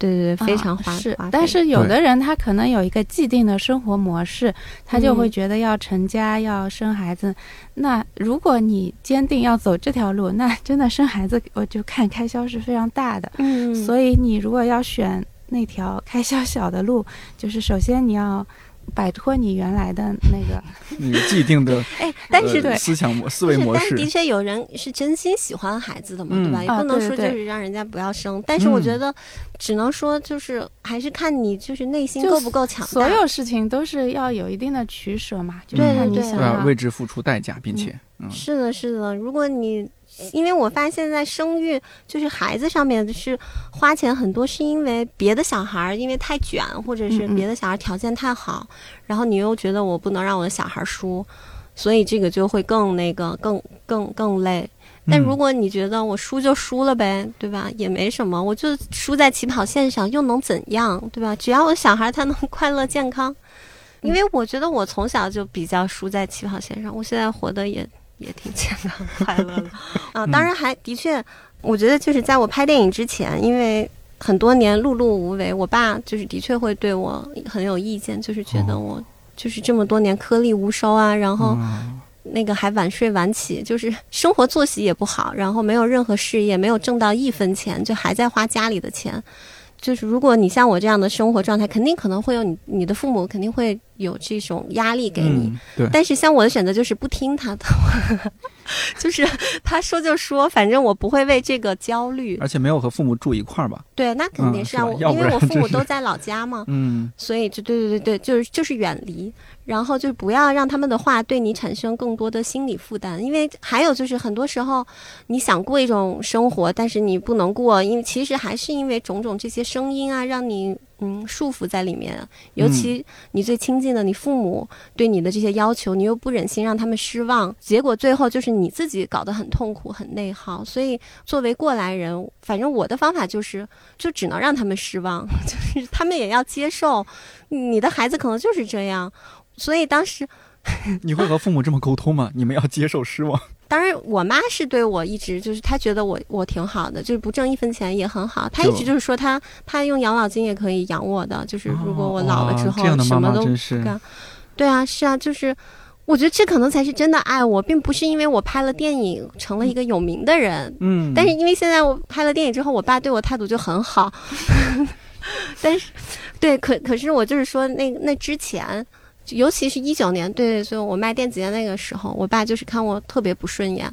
对对对，非常花、啊是花。但是有的人他可能有一个既定的生活模式，他就会嗯觉得要成家、要生孩子。那如果你坚定要走这条路，那 [LAUGHS] 真的生孩子，我就看开销是非常大的。嗯，所以你如果要选那条开销小的路，就是首先你要摆脱你原来的那个，[LAUGHS] 你既定的 [LAUGHS] 哎，但是呃对思想模思维模式但是的，确有人是真心喜欢孩子的嘛，嗯对吧？也啊不能说就是让人家不要生，但是我嗯觉得只能说就是还是看你就是内心够不够强大。所有事情都是要有一定的取舍嘛，就是看你对对想对啊，要为之付出代价，并且嗯是的，是的。如果你，因为我发现现在生育就是孩子上面是花钱很多，是因为别的小孩儿因为太卷，或者是别的小孩条件太好，然后你又觉得我不能让我的小孩输，所以这个就会更那个更更更累。但嗯如果你觉得我输就输了呗，对吧？也没什么，我就输在起跑线上，又能怎样，对吧？只要我小孩他能快乐健康，因为我觉得我从小就比较输在起跑线上，我现在活得也也挺健康快乐的啊。[LAUGHS] 当然还的确，我觉得就是在我拍电影之前，因为很多年碌碌无为，我爸就是的确会对我很有意见，就是觉得哦我就是这么多年颗粒无收啊，然后。嗯那个还晚睡晚起，就是生活作息也不好，然后没有任何事业，没有挣到一分钱，就还在花家里的钱。就是如果你像我这样的生活状态，肯定可能会有你你的父母肯定会有这种压力给你。嗯对，但是像我的选择就是不听他的，[LAUGHS] 就是他说就说，反正我不会为这个焦虑。而且没有和父母住一块儿吧？对，那肯定嗯是啊，因为我父母都在老家嘛，嗯所以就对对对对，就是就是远离，然后就不要让他们的话对你产生更多的心理负担，因为还有就是很多时候你想过一种生活，但是你不能过，因为其实还是因为种种这些声音啊，让你嗯束缚在里面，尤其你最亲近的你父母对你的这些要求，你又不忍心让他们失望，结果最后就是你自己搞得很痛苦、很内耗。所以作为过来人，反正我的方法就是，就只能让他们失望，就是他们也要接受，你的孩子可能就是这样。所以当时，[LAUGHS] 你会和父母这么沟通吗？你们要接受失望。[LAUGHS] 当然我妈是对我一直就是她觉得我我挺好的，就是不挣一分钱也很好。她一直就是说她她用养老金也可以养我的，就是如果我老了之后哦这样的妈妈什么都干对啊，是啊，就是我觉得这可能才是真的爱我，并不是因为我拍了电影成了一个有名的人，嗯，但是因为现在我拍了电影之后，我爸对我态度就很好。[LAUGHS] 但是，对，可可是我就是说，那那之前，尤其是一九年，对，就我卖电子烟那个时候，我爸就是看我特别不顺眼，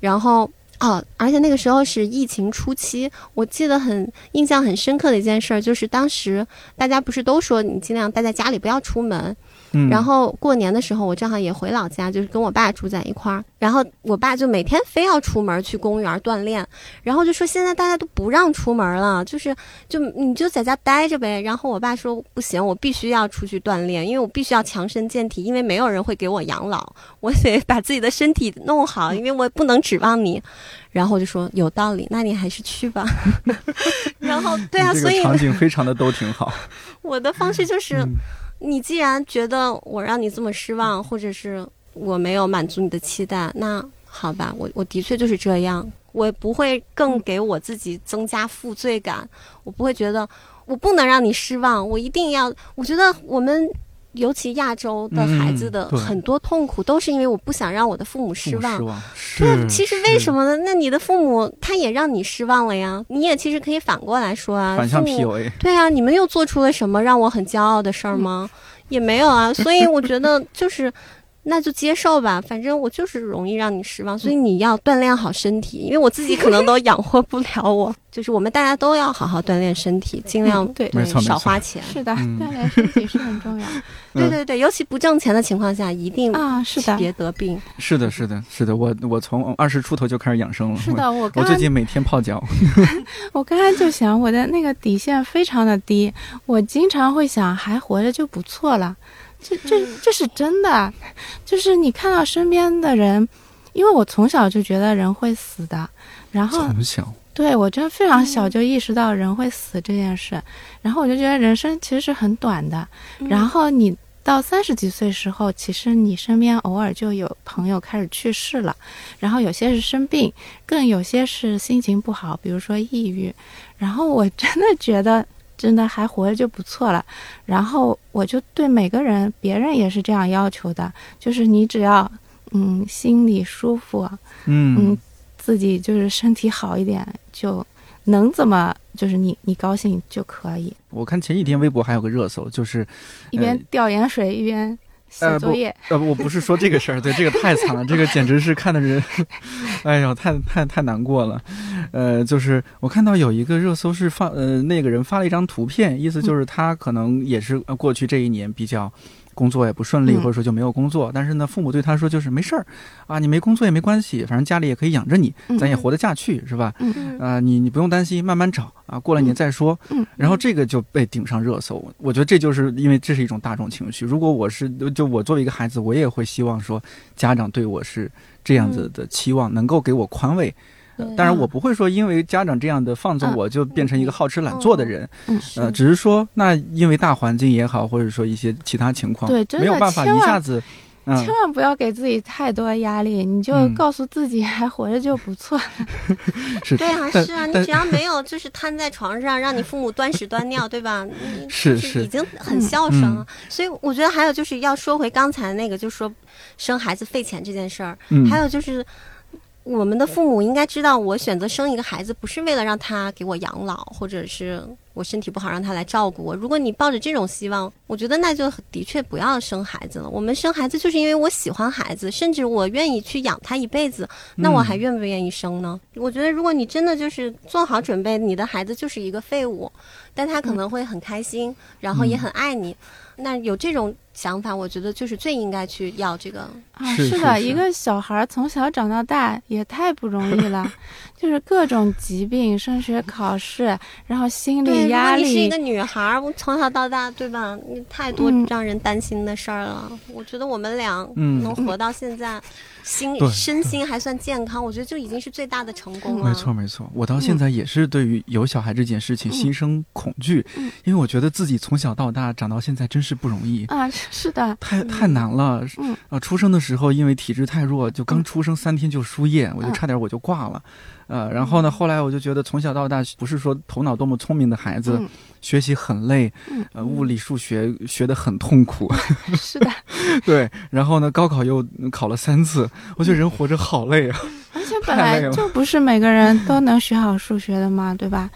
然后。哦，而且那个时候是疫情初期，我记得很印象很深刻的一件事儿，就是当时大家不是都说你尽量待在家里，不要出门，嗯然后过年的时候，我正好也回老家，就是跟我爸住在一块儿。然后我爸就每天非要出门去公园锻炼，然后就说现在大家都不让出门了，就是就你就在家待着呗。然后我爸说不行，我必须要出去锻炼，因为我必须要强身健体，因为没有人会给我养老，我得把自己的身体弄好，[LAUGHS] 因为我不能指望你。[LAUGHS] 然后我就说有道理，那你还是去吧。然后对啊，所以场景非常的都挺好。[LAUGHS] 我的方式就是。嗯你既然觉得我让你这么失望，或者是我没有满足你的期待，那好吧，我我的确就是这样，我不会更给我自己增加负罪感，我不会觉得我不能让你失望，我一定要。我觉得我们尤其亚洲的孩子的很多痛苦，都是因为我不想让我的父母失望失。望。对，其实为什么么呢？那你的父母他也让你失望了呀，你也其实可以反过来说啊，反向父母 PUA？对啊，你们又做出了什么让我很骄傲的事儿吗？也没有啊，所以我觉得就是。那就接受吧，反正我就是容易让你失望，所以你要锻炼好身体，因为我自己可能都养活不了我。就是我们大家都要好好锻炼身体，尽量嗯对没错没错少花钱。是的，嗯锻炼身体是很重要 [LAUGHS] 对对对，尤其不挣钱的情况下，一定啊。是的，别得病。是的，是的，是的。我我从二十出头就开始养生了。是的，我我最近每天泡脚。[LAUGHS] 我刚才就想，我的那个底线非常的低，我经常会想，还活着就不错了。这这这是真的，就是你看到身边的人，因为我从小就觉得人会死的，然后从小，对我真的非常小就意识到人会死这件事，然后我就觉得人生其实是很短的。然后你到三十几岁时候，其实你身边偶尔就有朋友开始去世了，然后有些是生病，更有些是心情不好，比如说抑郁。然后我真的觉得。真的还活着就不错了，然后我就对每个人，别人也是这样要求的，就是你只要嗯心里舒服，嗯嗯，自己就是身体好一点，就能怎么就是你你高兴就可以。我看前几天微博还有个热搜，就是一边吊盐水一边写呃作业，呃，我不是说这个事儿，对，这个太惨了，这个简直是看的人，[LAUGHS] 哎呦，太太太难过了。呃，就是我看到有一个热搜是发，呃，那个人发了一张图片，意思就是他可能也是呃过去这一年比较。工作也不顺利，嗯或者说就没有工作，但是呢，父母对他说就是没事儿，啊，你没工作也没关系，反正家里也可以养着你，嗯咱也活得下去，是吧？啊、你你不用担心，慢慢找啊，过了年再说。嗯，然后这个就被顶上热搜，我觉得这就是因为这是一种大众情绪。如果我是就我作为一个孩子，我也会希望说家长对我是这样子的期望，能够给我宽慰。当然，我不会说因为家长这样的放纵嗯我就变成一个好吃懒做的人。嗯呃，只是说那因为大环境也好，或者说一些其他情况，对真的没有办法千万一下子。千万不要给自己太多压力，你就告诉自己还活着就不错。[LAUGHS] 是，对啊，是啊，你只要 [LAUGHS] 没有就是瘫在床上让你父母端屎端尿，对吧？是是，已经很孝顺了。所以我觉得还有就是要说回刚才那个，就说生孩子费钱这件事儿，还有就是。我们的父母应该知道，我选择生一个孩子不是为了让他给我养老，或者是我身体不好让他来照顾我。如果你抱着这种希望，我觉得那就的确不要生孩子了。我们生孩子就是因为我喜欢孩子，甚至我愿意去养他一辈子，那我还愿不愿意生呢？我觉得，如果你真的就是做好准备，你的孩子就是一个废物，但他可能会很开心，然后也很爱你。那有这种想法，我觉得就是最应该去要这个啊。是的，一个小孩从小长到大也太不容易了，[LAUGHS] 就是各种疾病、升学考试，然后心理压力。你是一个女孩，从小到大，对吧？你太多让人担心的事儿了。我觉得我们俩能活到现在。心身心还算健康，我觉得就已经是最大的成功了。没错没错，我到现在也是对于有小孩这件事情心生恐惧，因为我觉得自己从小到大长到现在真是不容易啊！是的，太太难了。嗯。啊，出生的时候因为体质太弱，就刚出生三天就输液，我就差点我就挂了。呃，然后呢，后来我就觉得从小到大不是说头脑多么聪明的孩子，学习很累，呃，物理数学学得很痛苦。[LAUGHS] 是的，[LAUGHS] 对。然后呢，高考又考了三次，我觉得人活着好累啊。而且本来就不是每个人都能学好数学的嘛，对吧？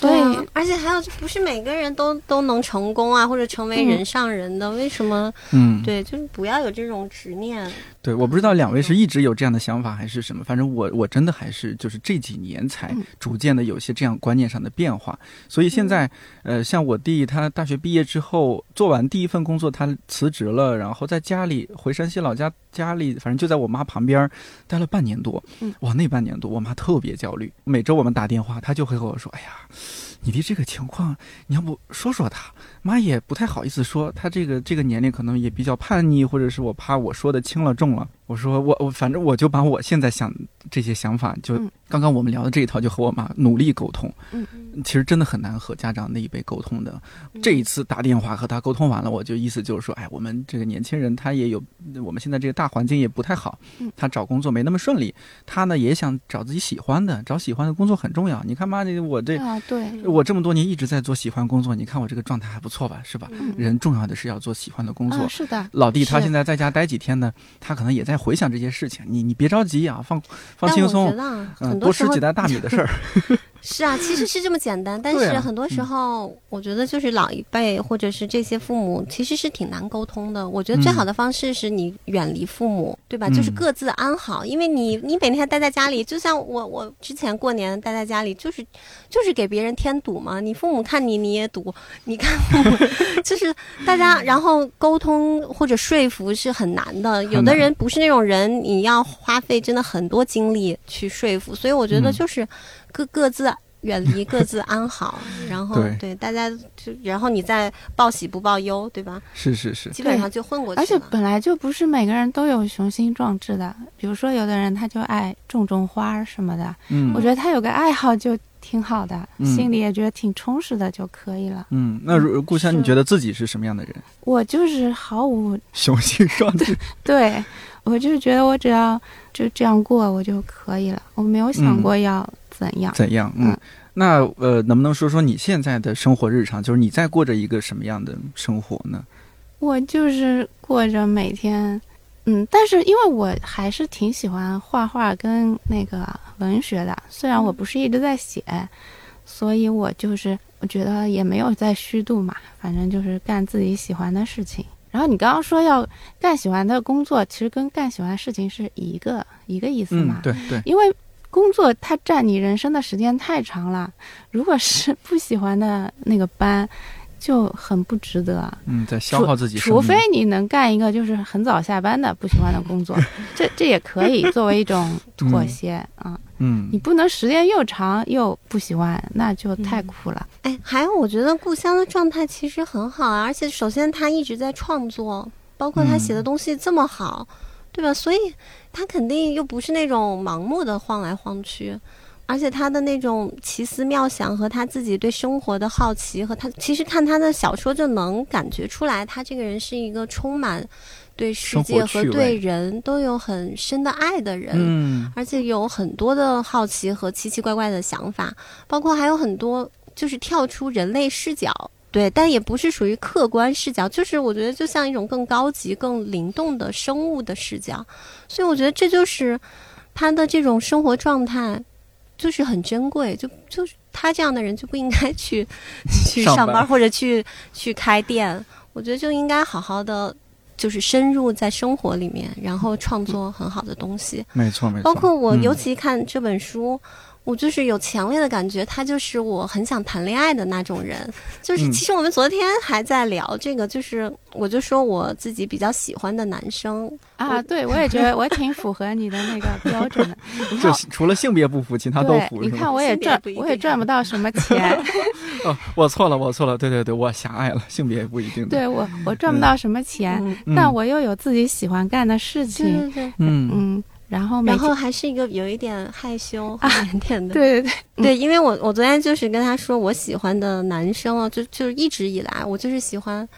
对，而且还有，不是每个人都都能成功啊，或者成为人上人的，为什么？嗯，对，就是不要有这种执念。对，我不知道两位是一直有这样的想法还是什么，反正我我真的还是就是这几年才逐渐的有些这样观念上的变化。所以现在，呃，像我弟他大学毕业之后做完第一份工作，他辞职了，然后在家里回山西老家家里，反正就在我妈旁边待了半年多。哇，那半年多我妈特别焦虑，每周我们打电话，她就会和我说：“哎呀。”你弟这个情况，你要不说说他？妈也不太好意思说，她这个这个年龄可能也比较叛逆，或者是我怕我说的轻了重了。我说我我反正我就把我现在想这些想法，就刚刚我们聊的这一套，就和我妈努力沟通。嗯，其实真的很难和家长那一辈沟通的。这一次打电话和他沟通完了，我就意思就是说，哎，我们这个年轻人他也有，我们现在这个大环境也不太好，他找工作没那么顺利，他呢也想找自己喜欢的，找喜欢的工作很重要。你看妈，这我这啊，对，我这么多年一直在做喜欢工作，你看我这个状态还不错吧，是吧？人重要的是要做喜欢的工作。是的，老弟他现在在家待几天呢，他可能也在。回想这些事情，你你别着急啊，放放轻松，嗯，多吃几袋大米的事儿。[LAUGHS] 是啊，其实是这么简单，但是很多时候，我觉得就是老一辈或者是这些父母，其实是挺难沟通的。我觉得最好的方式是你远离父母，对吧？就是各自安好，因为你你每天待在家里，就像我我之前过年待在家里，就是就是给别人添堵嘛。你父母看你你也堵，你看父母 [LAUGHS] 就是大家，然后沟通或者说服是很难的。有的人不是那种人，你要花费真的很多精力去说服。所以我觉得就是。各各自远离，各自安好，[LAUGHS] 然后对大家就，然后你再报喜不报忧，对吧？是是是，基本上就混过去了而且本来就不是每个人都有雄心壮志的，比如说有的人他就爱种种花什么的，嗯，我觉得他有个爱好就挺好的，心里也觉得挺充实的就可以了。嗯，那如故乡，你觉得自己是什么样的人？我就是毫无 [LAUGHS] 雄心壮志，[LAUGHS] 对我就是觉得我只要就这样过我就可以了，我没有想过要。怎样？怎样？嗯，那呃，能不能说说你现在的生活日常？就是你在过着一个什么样的生活呢？我就是过着每天，嗯，但是因为我还是挺喜欢画画跟那个文学的，虽然我不是一直在写，所以我就是我觉得也没有在虚度嘛，反正就是干自己喜欢的事情。然后你刚刚说要干喜欢的工作，其实跟干喜欢的事情是一个一个意思嘛？对对，因为。工作它占你人生的时间太长了，如果是不喜欢的那个班，就很不值得。嗯，在消耗自己。除非你能干一个就是很早下班的不喜欢的工作，[LAUGHS] 这这也可以作为一种妥协啊。嗯，你不能时间又长又不喜欢，那就太苦了。哎，还有我觉得故乡的状态其实很好啊，而且首先他一直在创作，包括他写的东西这么好。对吧？所以他肯定又不是那种盲目的晃来晃去。而且他的那种奇思妙想和他自己对生活的好奇，和他其实看他的小说就能感觉出来，他这个人是一个充满对世界和对人都有很深的爱的人，嗯，而且有很多的好奇和奇奇怪怪的想法，包括还有很多就是跳出人类视角。对，但也不是属于客观视角，就是我觉得就像一种更高级、更灵动的生物的视角，所以我觉得这就是他的这种生活状态，就是很珍贵。就就是他这样的人就不应该去去上班或者去去开店，我觉得就应该好好的就是深入在生活里面，然后创作很好的东西。没错，没错。包括我尤其看这本书。我就是有强烈的感觉，他就是我很想谈恋爱的那种人。就是其实我们昨天还在聊这个，就是我就说我自己比较喜欢的男生啊，对我也觉得我挺符合你的那个标准的。[LAUGHS] 就除了性别不符，其他都符。你看我也赚，我也赚不到什么钱。[LAUGHS] [LAUGHS] 哦，我错了，我错了。对对对，我狭隘了，性别也不一定。对我，我赚不到什么钱，但我又有自己喜欢干的事情。对对对，嗯嗯。然后，然后还是一个有一点害羞、腼腆的。对对对，对，因为我我昨天就是跟他说，我喜欢的男生啊，就就是一直以来，我就是喜欢，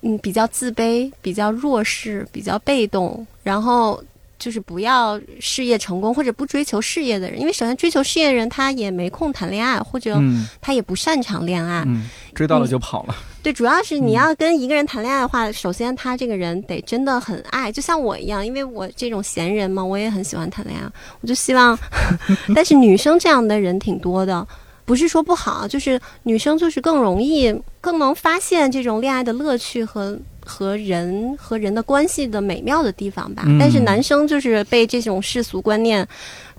嗯，比较自卑、比较弱势、比较被动，然后就是不要事业成功或者不追求事业的人，因为首先追求事业的人他也没空谈恋爱，或者他也不擅长恋爱，追到了就跑了。对，主要是你要跟一个人谈恋爱的话，首先他这个人得真的很爱，就像我一样，因为我这种闲人嘛，我也很喜欢谈恋爱，我就希望。[LAUGHS] 但是女生这样的人挺多的，不是说不好，就是女生就是更容易、更能发现这种恋爱的乐趣和和人和人的关系的美妙的地方吧。但是男生就是被这种世俗观念。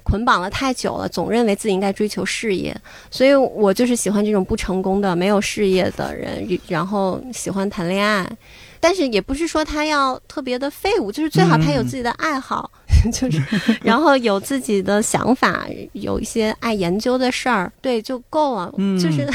捆绑了太久了，总认为自己应该追求事业，所以我就是喜欢这种不成功的、没有事业的人，然后喜欢谈恋爱。但是也不是说他要特别的废物，就是最好他有自己的爱好，[LAUGHS] 就是然后有自己的想法，有一些爱研究的事儿，对就够了。就是，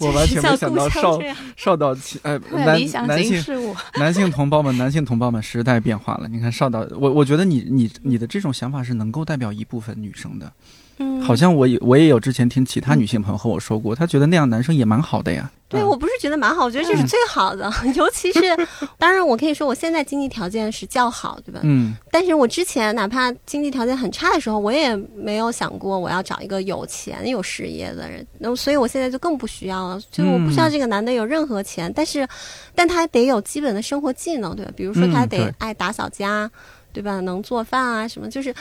我完全没想到少少导哎，男男性男性同胞们，男性同胞们，时代变化了。你看少导，我我觉得你你你的这种想法是能够代表一部分女生的。嗯，好像我也我也有之前听其他女性朋友和我说过，她觉得那样男生也蛮好的呀。对，我不是觉得蛮好，我觉得这是最好的。[LAUGHS] 尤其是，[LAUGHS] 当然我可以说我现在经济条件是较好，对吧？嗯。但是我之前哪怕经济条件很差的时候，我也没有想过我要找一个有钱有事业的人。那所以我现在就更不需要了，就是我不需要这个男的有任何钱，但是，但他得有基本的生活技能，对吧？比如说他得爱打扫家，对吧？能做饭啊什么，就是。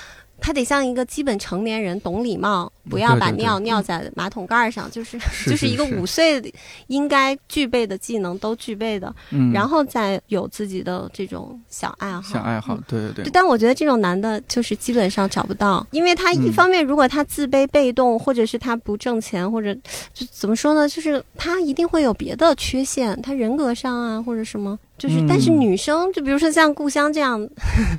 他得像一个基本成年人，懂礼貌，不要把尿尿在马桶盖上，就是 [LAUGHS] 就是一个五岁应该具备的技能都具备的，然后再有自己的这种小爱好。小爱好，对对对。但我觉得这种男的，就是基本上找不到，因为他一方面如果他自卑被动，或者是他不挣钱，或者就怎么说呢，就是他一定会有别的缺陷，他人格上啊或者什么。就是，但是女生，就比如说像故乡这样，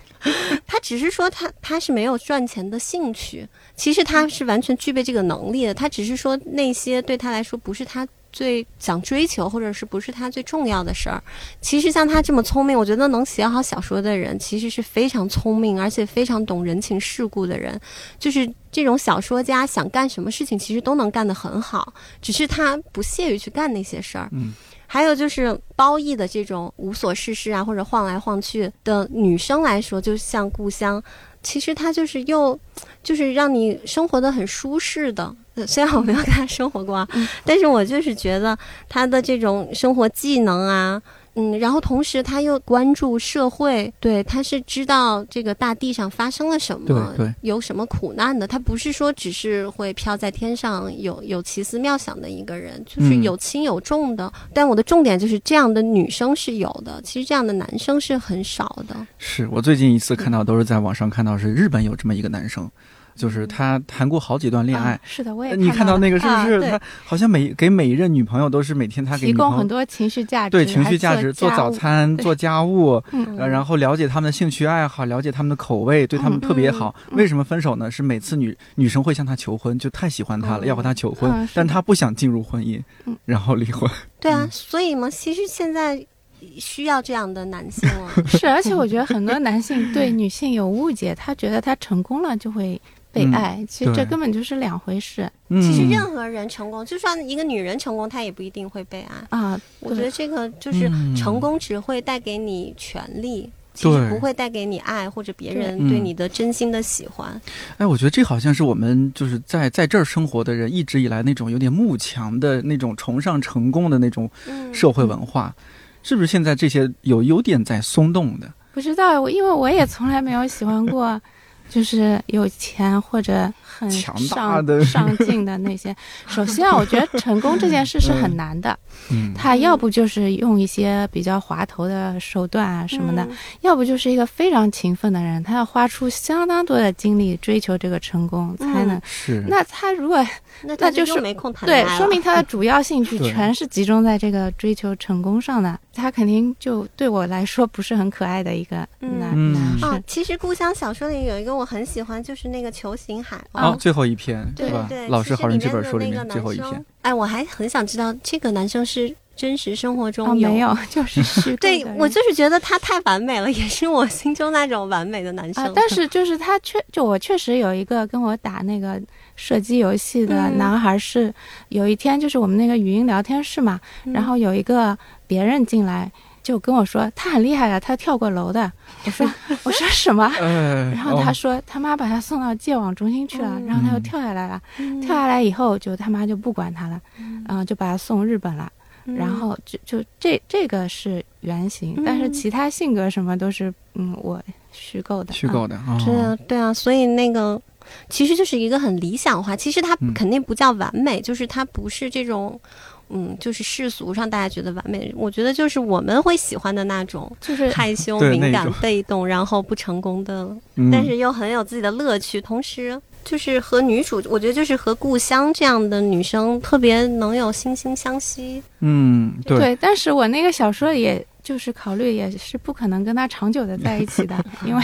[LAUGHS] 她只是说她她是没有赚钱的兴趣，其实她是完全具备这个能力的。她只是说那些对她来说不是她最想追求，或者是不是她最重要的事儿。其实像她这么聪明，我觉得能写好小说的人，其实是非常聪明，而且非常懂人情世故的人。就是这种小说家想干什么事情，其实都能干得很好，只是他不屑于去干那些事儿。嗯。还有就是褒义的这种无所事事啊，或者晃来晃去的女生来说，就像故乡，其实它就是又，就是让你生活的很舒适的。虽然我没有 [LAUGHS] 跟她生活过，但是我就是觉得她的这种生活技能啊。嗯，然后同时他又关注社会，对，他是知道这个大地上发生了什么，对对，有什么苦难的。他不是说只是会飘在天上，有有奇思妙想的一个人，就是有轻有重的。但我的重点就是这样的女生是有的，其实这样的男生是很少的。是我最近一次看到都是在网上看到，是日本有这么一个男生。就是他谈过好几段恋爱，是的，我也你看到那个是不是？他好像每给每一任女朋友都是每天他给提供很多情绪价值，对情绪价值，做早餐、做家务，[LAUGHS] 然后了解他们的兴趣爱好，了解他们的口味，对他们特别好。为什么分手呢？是每次女女生会向他求婚，就太喜欢他了，要和他求婚，但他不想进入婚姻，然后离婚。对啊，所以嘛，其实现在需要这样的男性了。[LAUGHS] 是，而且我觉得很多男性对女性有误解，他觉得他成功了就会。被爱，其实这根本就是两回事嗯，其实任何人成功，就算一个女人成功，她也不一定会被爱。啊。我觉得这个就是嗯成功只会带给你权利，其实不会带给你爱或者别人对你的真心的喜欢。哎，我觉得这好像是我们就是在在这儿生活的人一直以来那种有点慕强的那种崇尚成功的那种嗯，社会文化，是不是现在这些有有点在松动的？不知道，我因为我也从来没有喜欢过，就是有钱或者很强大上的上进的那些。[LAUGHS] 首先啊，我觉得成功这件事是很难的，嗯，他要不就是用一些比较滑头的手段啊什么的，嗯要不就是一个非常勤奋的人，他要花出相当多的精力追求这个成功，才能。是那他如果那那就是没空谈恋对爱，了说明他的主要兴趣 [LAUGHS] 全是集中在这个追求成功上的，他肯定就对我来说不是很可爱的一个嗯男、嗯男生。哦，其实故乡小说里有一个我很喜欢，就是那个球形海哦报。，最后一篇是吧？对对，老其实实好人这本的书里那个面最后一篇哎，我还很想知道这个男生是真实生活中哦，没有，[LAUGHS] 就是虚构 [LAUGHS] 对我就是觉得他太完美了，也是我心中那种完美的男生。啊，但是就是他确就我确实有一个跟我打那个射击游戏的嗯男孩是，有一天就是我们那个语音聊天室嘛，嗯然后有一个别人进来就跟我说他很厉害的，他跳过楼的。[LAUGHS] 我说我说什么？呃，[LAUGHS] 然后他哦。说他妈把他送到戒网中心去了，嗯。然后他又嗯跳下来了，嗯。跳下来以后就他妈就不管他了，嗯、就把他送日本了。嗯。然后就就这这个是原型，但是嗯其他性格什么都是嗯我虚构的，虚构的，哦。是啊，对啊，所以那个其实就是一个很理想化，其实它嗯。肯定不叫完美，就是它不是这种。嗯，就是世俗上大家觉得完美，我觉得就是我们会喜欢的那种就是 [LAUGHS] 害羞、敏感 [LAUGHS] 被动，然后不成功的，嗯。但是又很有自己的乐趣，同时就是和女主，我觉得就是和故乡这样的女生特别能有惺惺相惜。嗯，对，对，但是我那个小说也就是考虑也是不可能跟他长久的在一起的，因为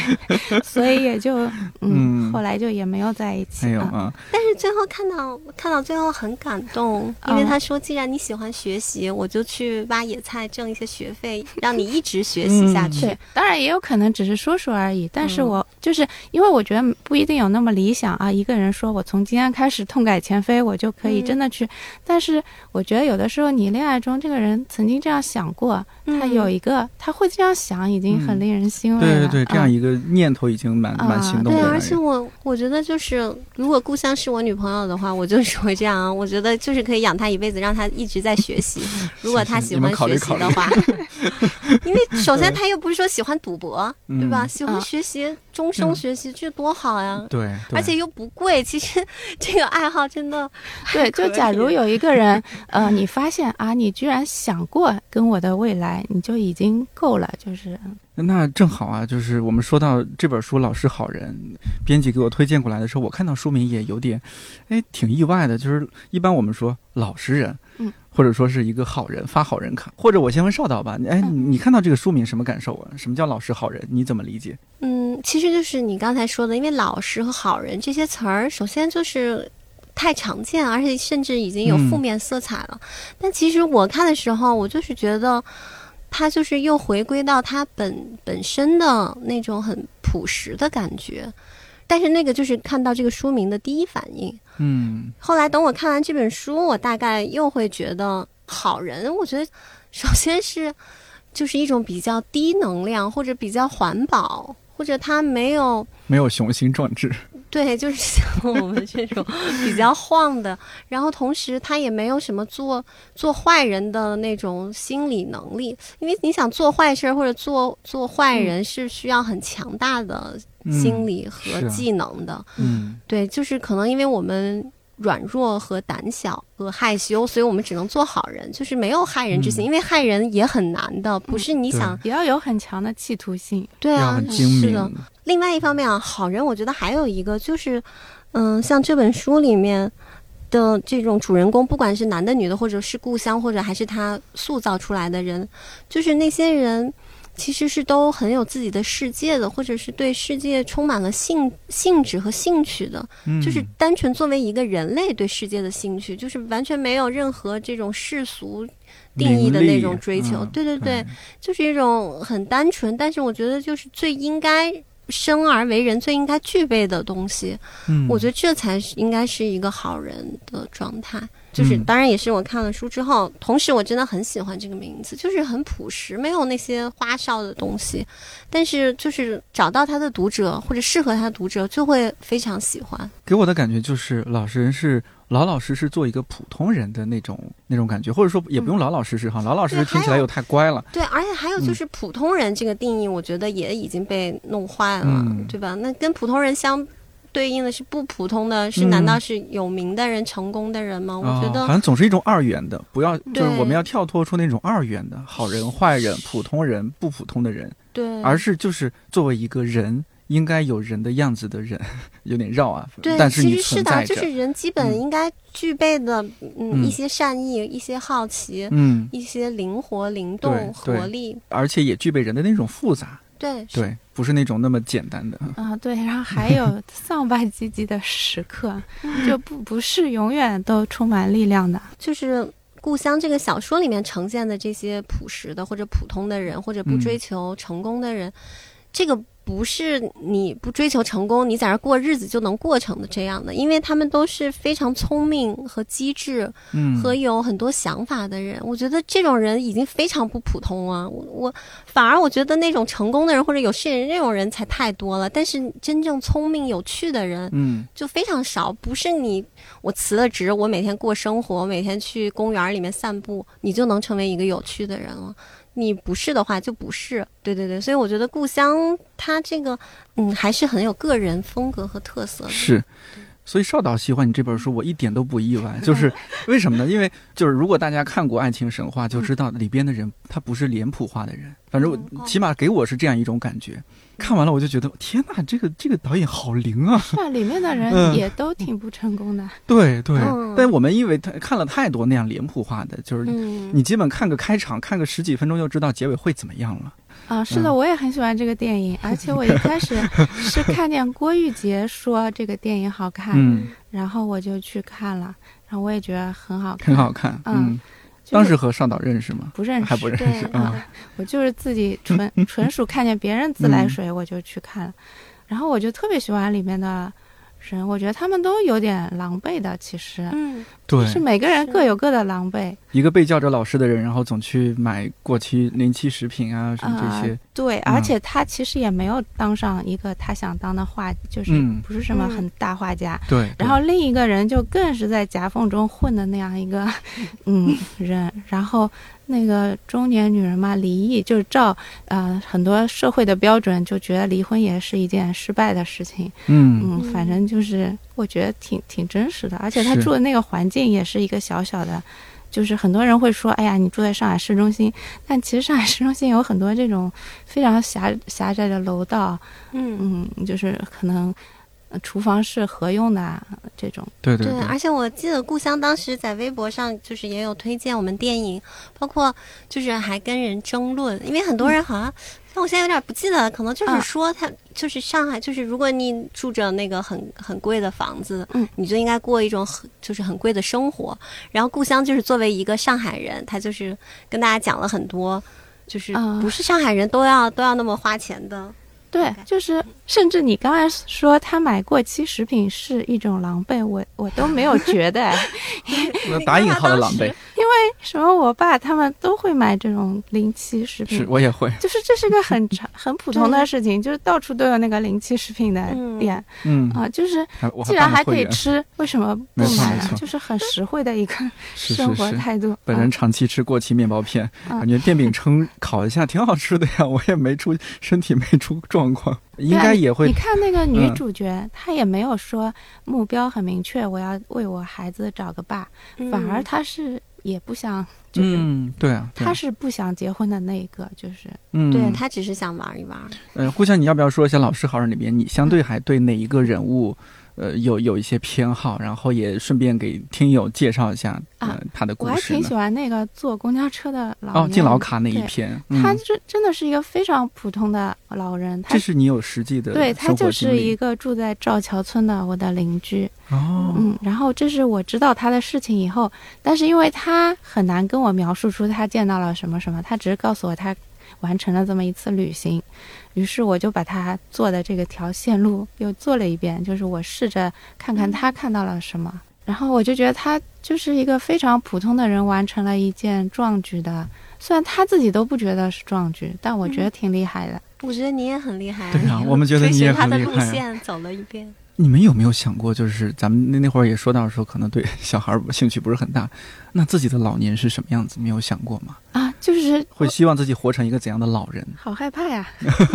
所以也就嗯嗯后来就也没有在一起啊。还有啊，但是最后看到看到最后很感动，因为他说，既然你喜欢学习，我就去挖野菜挣一些学费，让你一直学习下去。对，当然也有可能只是说说而已。但是嗯我就是因为我觉得不一定有那么理想啊。一个人说我从今天开始痛改前非，我就可以嗯真的去。但是我觉得有的时候你恋爱中这个人曾经这样想过，他有一个他会这样想，已经很嗯令人欣慰了。对对对，这样嗯一个念头已经蛮蛮心动的对而且。我我觉得就是，如果故乡是我女朋友的话，我就是会这样啊。我觉得就是可以养她一辈子，让她一直在学习。[LAUGHS] [LAUGHS] 如果她喜欢学习的话，[LAUGHS] 因为首先她又不是说喜欢赌博，对吧？嗯喜欢啊学习，终生嗯学习，这多好呀！对，对而且又不贵，[LAUGHS] 其实这个爱好真的 [LAUGHS] 对，就假如有一个人，[LAUGHS] 呃，你发现啊，你居然想过跟我的未来，你就已经够了，就是那正好啊，就是我们说到这本书《老实好人》，编辑给我推荐过来的时候，我看到书名也有点，哎，挺意外的。就是一般我们说老实人，嗯，或者说是一个好人发好人卡，或者我先问邵导吧，哎，嗯你你看到这个书名什么感受啊？什么叫老实好人？你怎么理解？嗯，其实就是你刚才说的，因为老实和好人这些词儿，首先就是太常见，而且甚至已经有负嗯面色彩了。但其实我看的时候，我就是觉得，它就是又回归到它本本身的那种很朴实的感觉。但是那个就是看到这个书名的第一反应。嗯。后来等我看完这本书，我大概又会觉得好人，我觉得首先是就是一种比较低能量，或者比较环保，或者他没有没有雄心壮志，对，就是像我们这种比较晃的，然后同时他也没有什么做做坏人的那种心理能力，因为你想做坏事儿或者做做坏人是需要很强大的心理和技能的。嗯对，就是可能因为我们软弱和胆小和害羞，所以我们只能做好人，就是没有害人之心，嗯因为害人也很难的，不是你对想、也要有很强的企图心。对啊，是的。另外一方面啊，好人我觉得还有一个就是，嗯，像这本书里面的这种主人公，不管是男的女的，或者是故乡，或者还是他塑造出来的人，就是那些人。其实是都很有自己的世界的，或者是对世界充满了兴兴致和兴趣的，嗯就是单纯作为一个人类对世界的兴趣，就是完全没有任何这种世俗定义的那种追求。对对对，嗯就是一种很单纯，但是我觉得就是最应该生而为人最应该具备的东西。嗯，我觉得这才是应该是一个好人的状态。就是，嗯当然也是我看了书之后，同时我真的很喜欢这个名字，就是很朴实，没有那些花哨的东西，但是就是找到他的读者或者适合他的读者，就会非常喜欢。给我的感觉就是老实人是老老实实做一个普通人的那种那种感觉，或者说也不用老老实实哈，老老实实听起来又太乖了。对，而且还有就是普通人这个定义，我觉得也已经被弄坏了，嗯对吧？那跟普通人相对应的是不普通的，是嗯难道是有名的人、成功的人吗？我觉哦得好像总是一种二元的，不要就是我们要跳脱出那种二元的好人、坏人、普通人、不普通的人，对，而是就是作为一个人应该有人的样子的人，[LAUGHS] 有点绕啊，对，但是你其实是的，存在着，就是人基本嗯。应该具备的，嗯，嗯。一些善意、一些好奇、嗯，一些灵活、灵动、活力。而且也具备人的那种复杂，对，对，不是那种那么简单的。啊，对，然后还有 [LAUGHS] 丧吧唧唧的时刻，就不不是永远都充满力量的。就是《故乡》这个小说里面呈现的这些朴实的或者普通的人，或者不嗯追求成功的人，这个不是你不追求成功，你在这儿过日子就能过成的这样的，因为他们都是非常聪明和机智，嗯，和有很多想法的人，我觉得这种人已经非常不普通了。我我反而我觉得那种成功的人或者有事业人这种人才太多了，但是真正聪明有趣的人嗯就非常少。不是你我辞了职，我每天过生活，每天去公园里面散步，你就能成为一个有趣的人了。你不是的话就不是，对对对，所以我觉得故乡它这个嗯还是很有个人风格和特色的。是。所以少导喜欢你这本书，我一点都不意外。[LAUGHS] 就是为什么呢？因为就是如果大家看过《爱情神话》，就知道里边的人他不是脸谱化的人。反正起码给我是这样一种感觉。看完了我就觉得天呐，这个这个导演好灵啊！是啊，[LAUGHS] 里面的嗯人也都挺不成功的。对对嗯，但我们因为他看了太多那样脸谱化的，就是嗯，你基本看个开场，看个十几分钟就知道结尾会怎么样了。啊，是的，嗯我也很喜欢这个电影，[LAUGHS] 而且我一开始是看见郭玉洁说这个电影好看，嗯，然后我就去看了，然后我也觉得很好看，很好看。嗯当时和上岛认识吗？不认识，还不认识？啊，我就是自己纯 [LAUGHS] 纯属看见别人自来水我就去看了，然后我就特别喜欢里面的人，我觉得他们都有点狼狈的，其实。嗯，对，是每个人各有各的狼狈。一个被叫着老师的人，然后总去买过期临期食品啊，什么啊、这些。对，嗯。而且他其实也没有当上一个他想当的画，就是嗯。不是什么嗯。很大画家。对，然后另一个人就更是在夹缝中混的那样一个 [LAUGHS] 嗯人，然后那个中年女人嘛，离异就是照呃很多社会的标准，就觉得离婚也是一件失败的事情。嗯嗯，反正就是我觉得挺挺真实的，而且她住的那个环境也是一个小小的。就是很多人会说，哎呀，你住在上海市中心，但其实上海市中心有很多这种非常狭狭窄的楼道，嗯。嗯，就是可能呃厨房是合用的啊这种。对，对对对，而且我记得故乡当时在微博上就是也有推荐我们电影，包括就是还跟人争论，因为很多人好像，但我现在有点不记得了，可能就是啊说他就是上海，就是如果你住着那个很很贵的房子，嗯，你就应该过一种很就是很贵的生活。然后故乡就是作为一个上海人，他就是跟大家讲了很多。就是啊不是上海人都要都要那么花钱的，对就是甚至你刚才说他买过期食品是一种狼狈，我我都没有觉得，[LAUGHS] 打引号的狼狈，因为什么我爸他们都会买这种临期食品。是，我也会。就是这是个很常很普通的事情，[LAUGHS] 就是到处都有那个临期食品的嗯店。嗯，啊，就是既然还可以吃，为什么不买呢？就是很实惠的一个生活是。是。态度。本人长期吃过期面包片，嗯。感觉电饼铛烤一下挺好吃的呀，我也没出身体没出状况，应该也会你看那个女嗯。主角，她也没有说目标很明确，我要为我孩子找个爸，反而嗯她是也不想，就是嗯，对啊，对啊。她是不想结婚的那一个，就是嗯，对她只是想玩一玩。呃，互相你要不要说一下《老师好人》里边，你相对还对哪一个人物，呃，有有一些偏好，然后也顺便给听友介绍一下呃啊他的故事我还挺喜？欢那个坐公交车的老哦，年敬老卡那一对篇，他嗯，这真的是一个非常普通的老人，他这是你有实际的对他就是一个住在赵桥村的我的邻居，哦，嗯，然后这是我知道他的事情以后，但是因为他很难跟我描述出他见到了什么什么，他只是告诉我他完成了这么一次旅行。于是我就把他做的这个条线路又做了一遍，就是我试着看看他看到了什么。然后我就觉得他就是一个非常普通的人，完成了一件壮举的。虽然他自己都不觉得是壮举，但我觉得挺厉害的。我觉得你也很厉害。对啊，我们觉得你也很厉害。他的路线走了一遍。你们有没有想过，就是咱们那那会儿也说到说，可能对小孩兴趣不是很大，那自己的老年是什么样子？没有想过吗？啊，就是会希望自己活成一个怎样的老人？好害怕呀！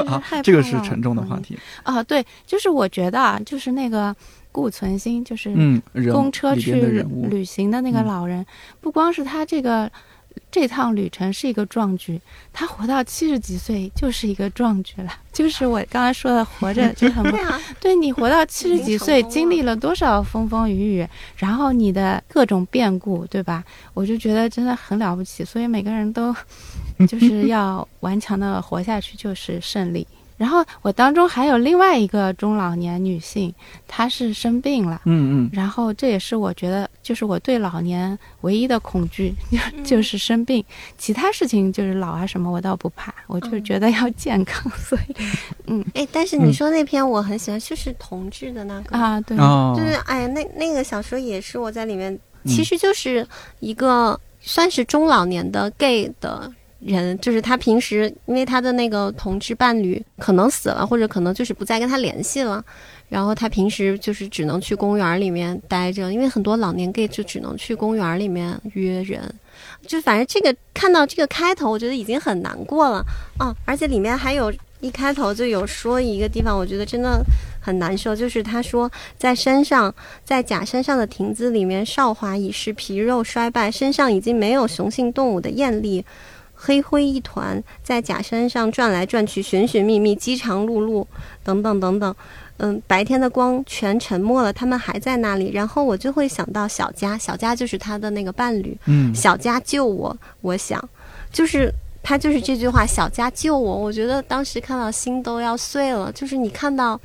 啊，这个是沉重的话题 [LAUGHS] 啊。对，就是我觉得啊，就是那个顾存心，就是嗯公车去旅行的那个老人，不光是他这个。这趟旅程是一个壮举，他活到七十几岁就是一个壮举了。[LAUGHS] 就是我刚才说的，活着就很不 [LAUGHS] 对。你活到七十几岁，经历了多少风风雨雨，然后你的各种变故，对吧？我就觉得真的很了不起。所以每个人都 [LAUGHS] 就是要顽强的活下去，就是胜利。然后我当中还有另外一个中老年女性，她是生病了，嗯嗯，然后这也是我觉得就是我对老年唯一的恐惧，[LAUGHS] 就是生病，其他事情就是老啊什么我倒不怕，我就觉得要健康，[LAUGHS] 所以，嗯，哎，但是你说那篇我很喜欢，就是同志的那个。啊，对，就是哎，那那个小说也是我在里面，其实就是一个算是中老年的 gay 的。人就是他平时，因为他的那个同志伴侣可能死了，或者可能就是不再跟他联系了，然后他平时就是只能去公园里面待着，因为很多老年 gay 就只能去公园里面约人，就反正这个看到这个开头，我觉得已经很难过了啊！而且里面还有一开头就有说一个地方，我觉得真的很难受，就是他说在山上，在假山上的亭子里面，少华已是皮肉衰败，身上已经没有雄性动物的艳丽。黑灰一团，在假山上转来转去，寻寻觅觅，饥肠辘辘，等等等等。嗯，白天的光全沉没了，他们还在那里。然后我就会想到小佳，小佳就是他的那个伴侣。嗯，小佳救我，我想，就是他就是这句话，小佳救我。我觉得当时看到心都要碎了。就是你看到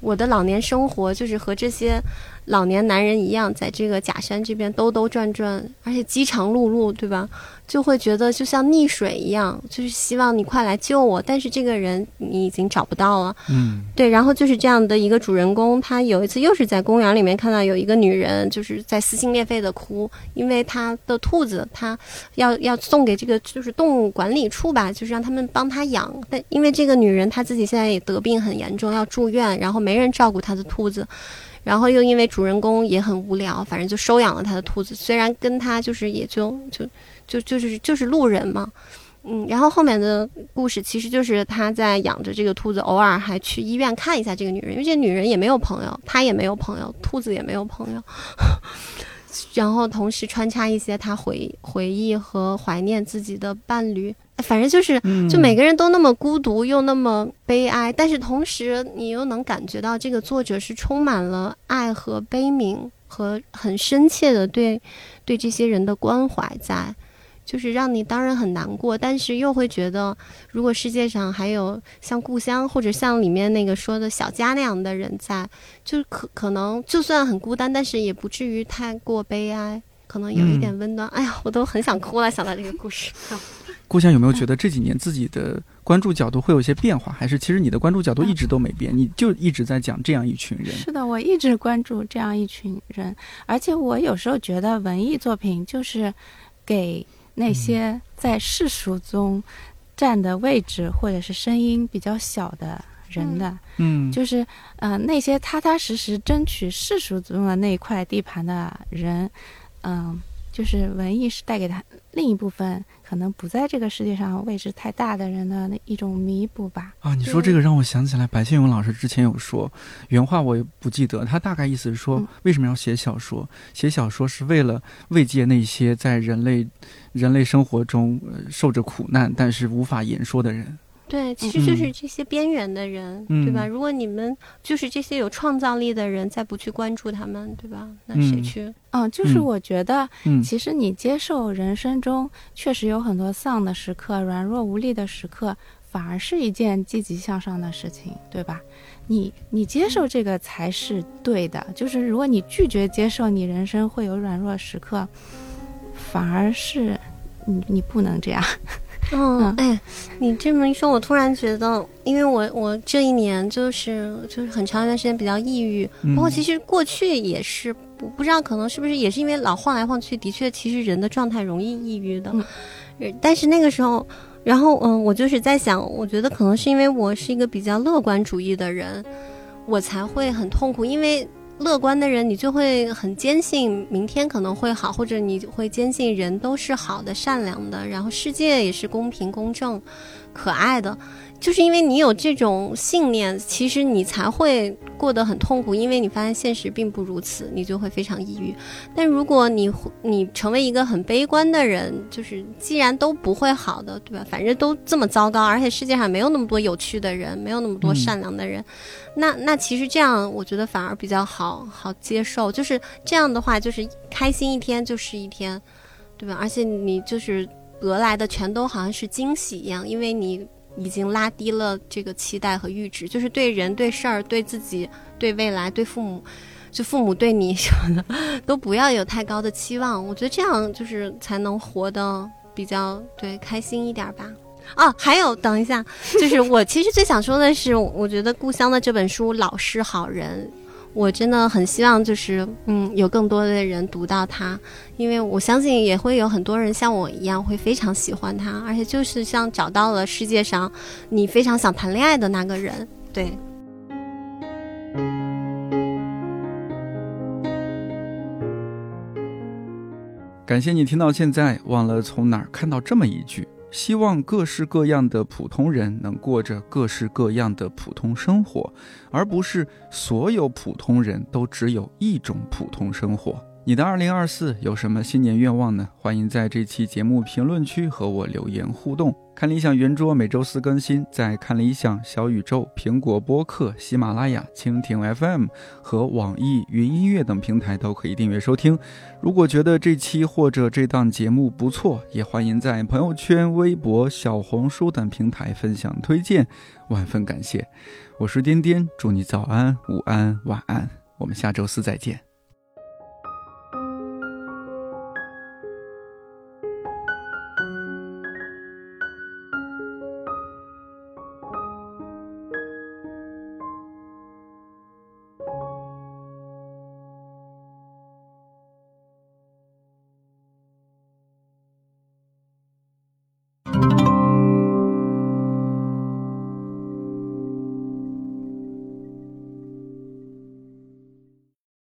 我的老年生活，就是和这些。老年男人一样，在这个假山这边兜兜转转，而且饥肠辘辘，对吧？就会觉得就像溺水一样，就是希望你快来救我。但是这个人你已经找不到了，嗯，对。然后就是这样的一个主人公，他有一次又是在公园里面看到有一个女人，就是在撕心裂肺的哭，因为他的兔子，他要要送给这个就是动物管理处吧，就是让他们帮他养。但因为这个女人她自己现在也得病很严重，要住院，然后没人照顾她的兔子。然后又因为主人公也很无聊，反正就收养了他的兔子。虽然跟他就是也就就就就是就是路人嘛，嗯。然后后面的故事其实就是他在养着这个兔子，偶尔还去医院看一下这个女人，因为这女人也没有朋友，他也没有朋友，兔子也没有朋友。[LAUGHS] 然后同时穿插一些他回回忆和怀念自己的伴侣。反正就是，就每个人都那么孤独又那么悲哀，但是同时你又能感觉到这个作者是充满了爱和悲悯和很深切的对对这些人的关怀在，就是让你当然很难过，但是又会觉得如果世界上还有像故乡或者像里面那个说的小家那样的人在，就是可可能就算很孤单，但是也不至于太过悲哀，可能有一点温暖。哎呀，我都很想哭了，想到这个故事。[LAUGHS] 故乡有没有觉得这几年自己的关注角度会有些变化？还是其实你的关注角度一直都没变？你就一直在讲这样一群人？是的，我一直关注这样一群人，而且我有时候觉得文艺作品就是给那些在世俗中占的位置或者是声音比较小的人的。嗯，就是呃那些踏踏实实争取世俗中的那一块地盘的人，嗯。就是文艺是带给他另一部分可能不在这个世界上位置太大的人的一种弥补吧。啊，你说这个让我想起来，白先勇老师之前有说原话，我也不记得，他大概意思是说，为什么要写小说？写小说是为了慰藉那些在人类人类生活中受着苦难但是无法言说的人。对，其实就是这些边缘的人，对吧？如果你们就是这些有创造力的人，再不去关注他们，对吧？那谁去？嗯，就是我觉得，其实你接受人生中确实有很多丧的时刻、软弱无力的时刻，反而是一件积极向上的事情，对吧？你你接受这个才是对的。就是如果你拒绝接受你人生会有软弱时刻，反而是你你不能这样。[LAUGHS] 嗯，哎，你这么一说，我突然觉得，因为我我这一年就是就是很长一段时间比较抑郁，包括其实过去也是，我不知道可能是不是也是因为老晃来晃去，的确，其实人的状态容易抑郁的。但是那个时候，然后嗯，我就是在想，我觉得可能是因为我是一个比较乐观主义的人，我才会很痛苦，因为。乐观的人，你就会很坚信明天可能会好，或者你会坚信人都是好的、善良的，然后世界也是公平、公正、可爱的。就是因为你有这种信念，其实你才会过得很痛苦，因为你发现现实并不如此，你就会非常抑郁。但如果你你成为一个很悲观的人，就是既然都不会好的，对吧？反正都这么糟糕，而且世界上没有那么多有趣的人，没有那么多善良的人，那那其实这样，我觉得反而比较好好接受。就是这样的话，就是开心一天就是一天，对吧？而且你就是得来的全都好像是惊喜一样，因为你。已经拉低了这个期待和阈值，就是对人、对事儿、对自己、对未来、对父母，就父母对你什么的，都不要有太高的期望。我觉得这样就是才能活得比较对开心一点吧。哦，还有，等一下，就是我其实最想说的是，我觉得《故乡》的这本书《老师好人》。我真的很希望，就是嗯，有更多的人读到它，因为我相信也会有很多人像我一样会非常喜欢它，而且就是像找到了世界上你非常想谈恋爱的那个人。对，感谢你听到现在，忘了从哪儿看到这么一句。希望各式各样的普通人能过着各式各样的普通生活，而不是所有普通人都只有一种普通生活。你的二零二四有什么新年愿望呢？欢迎在这期节目评论区和我留言互动。看理想圆桌每周四更新，在看理想、小宇宙、苹果播客、喜马拉雅、蜻蜓 FM 和网易云音乐等平台都可以订阅收听。如果觉得这期或者这档节目不错，也欢迎在朋友圈、微博、小红书等平台分享推荐，万分感谢。我是颠颠，祝你早安、午安、晚安，我们下周四再见。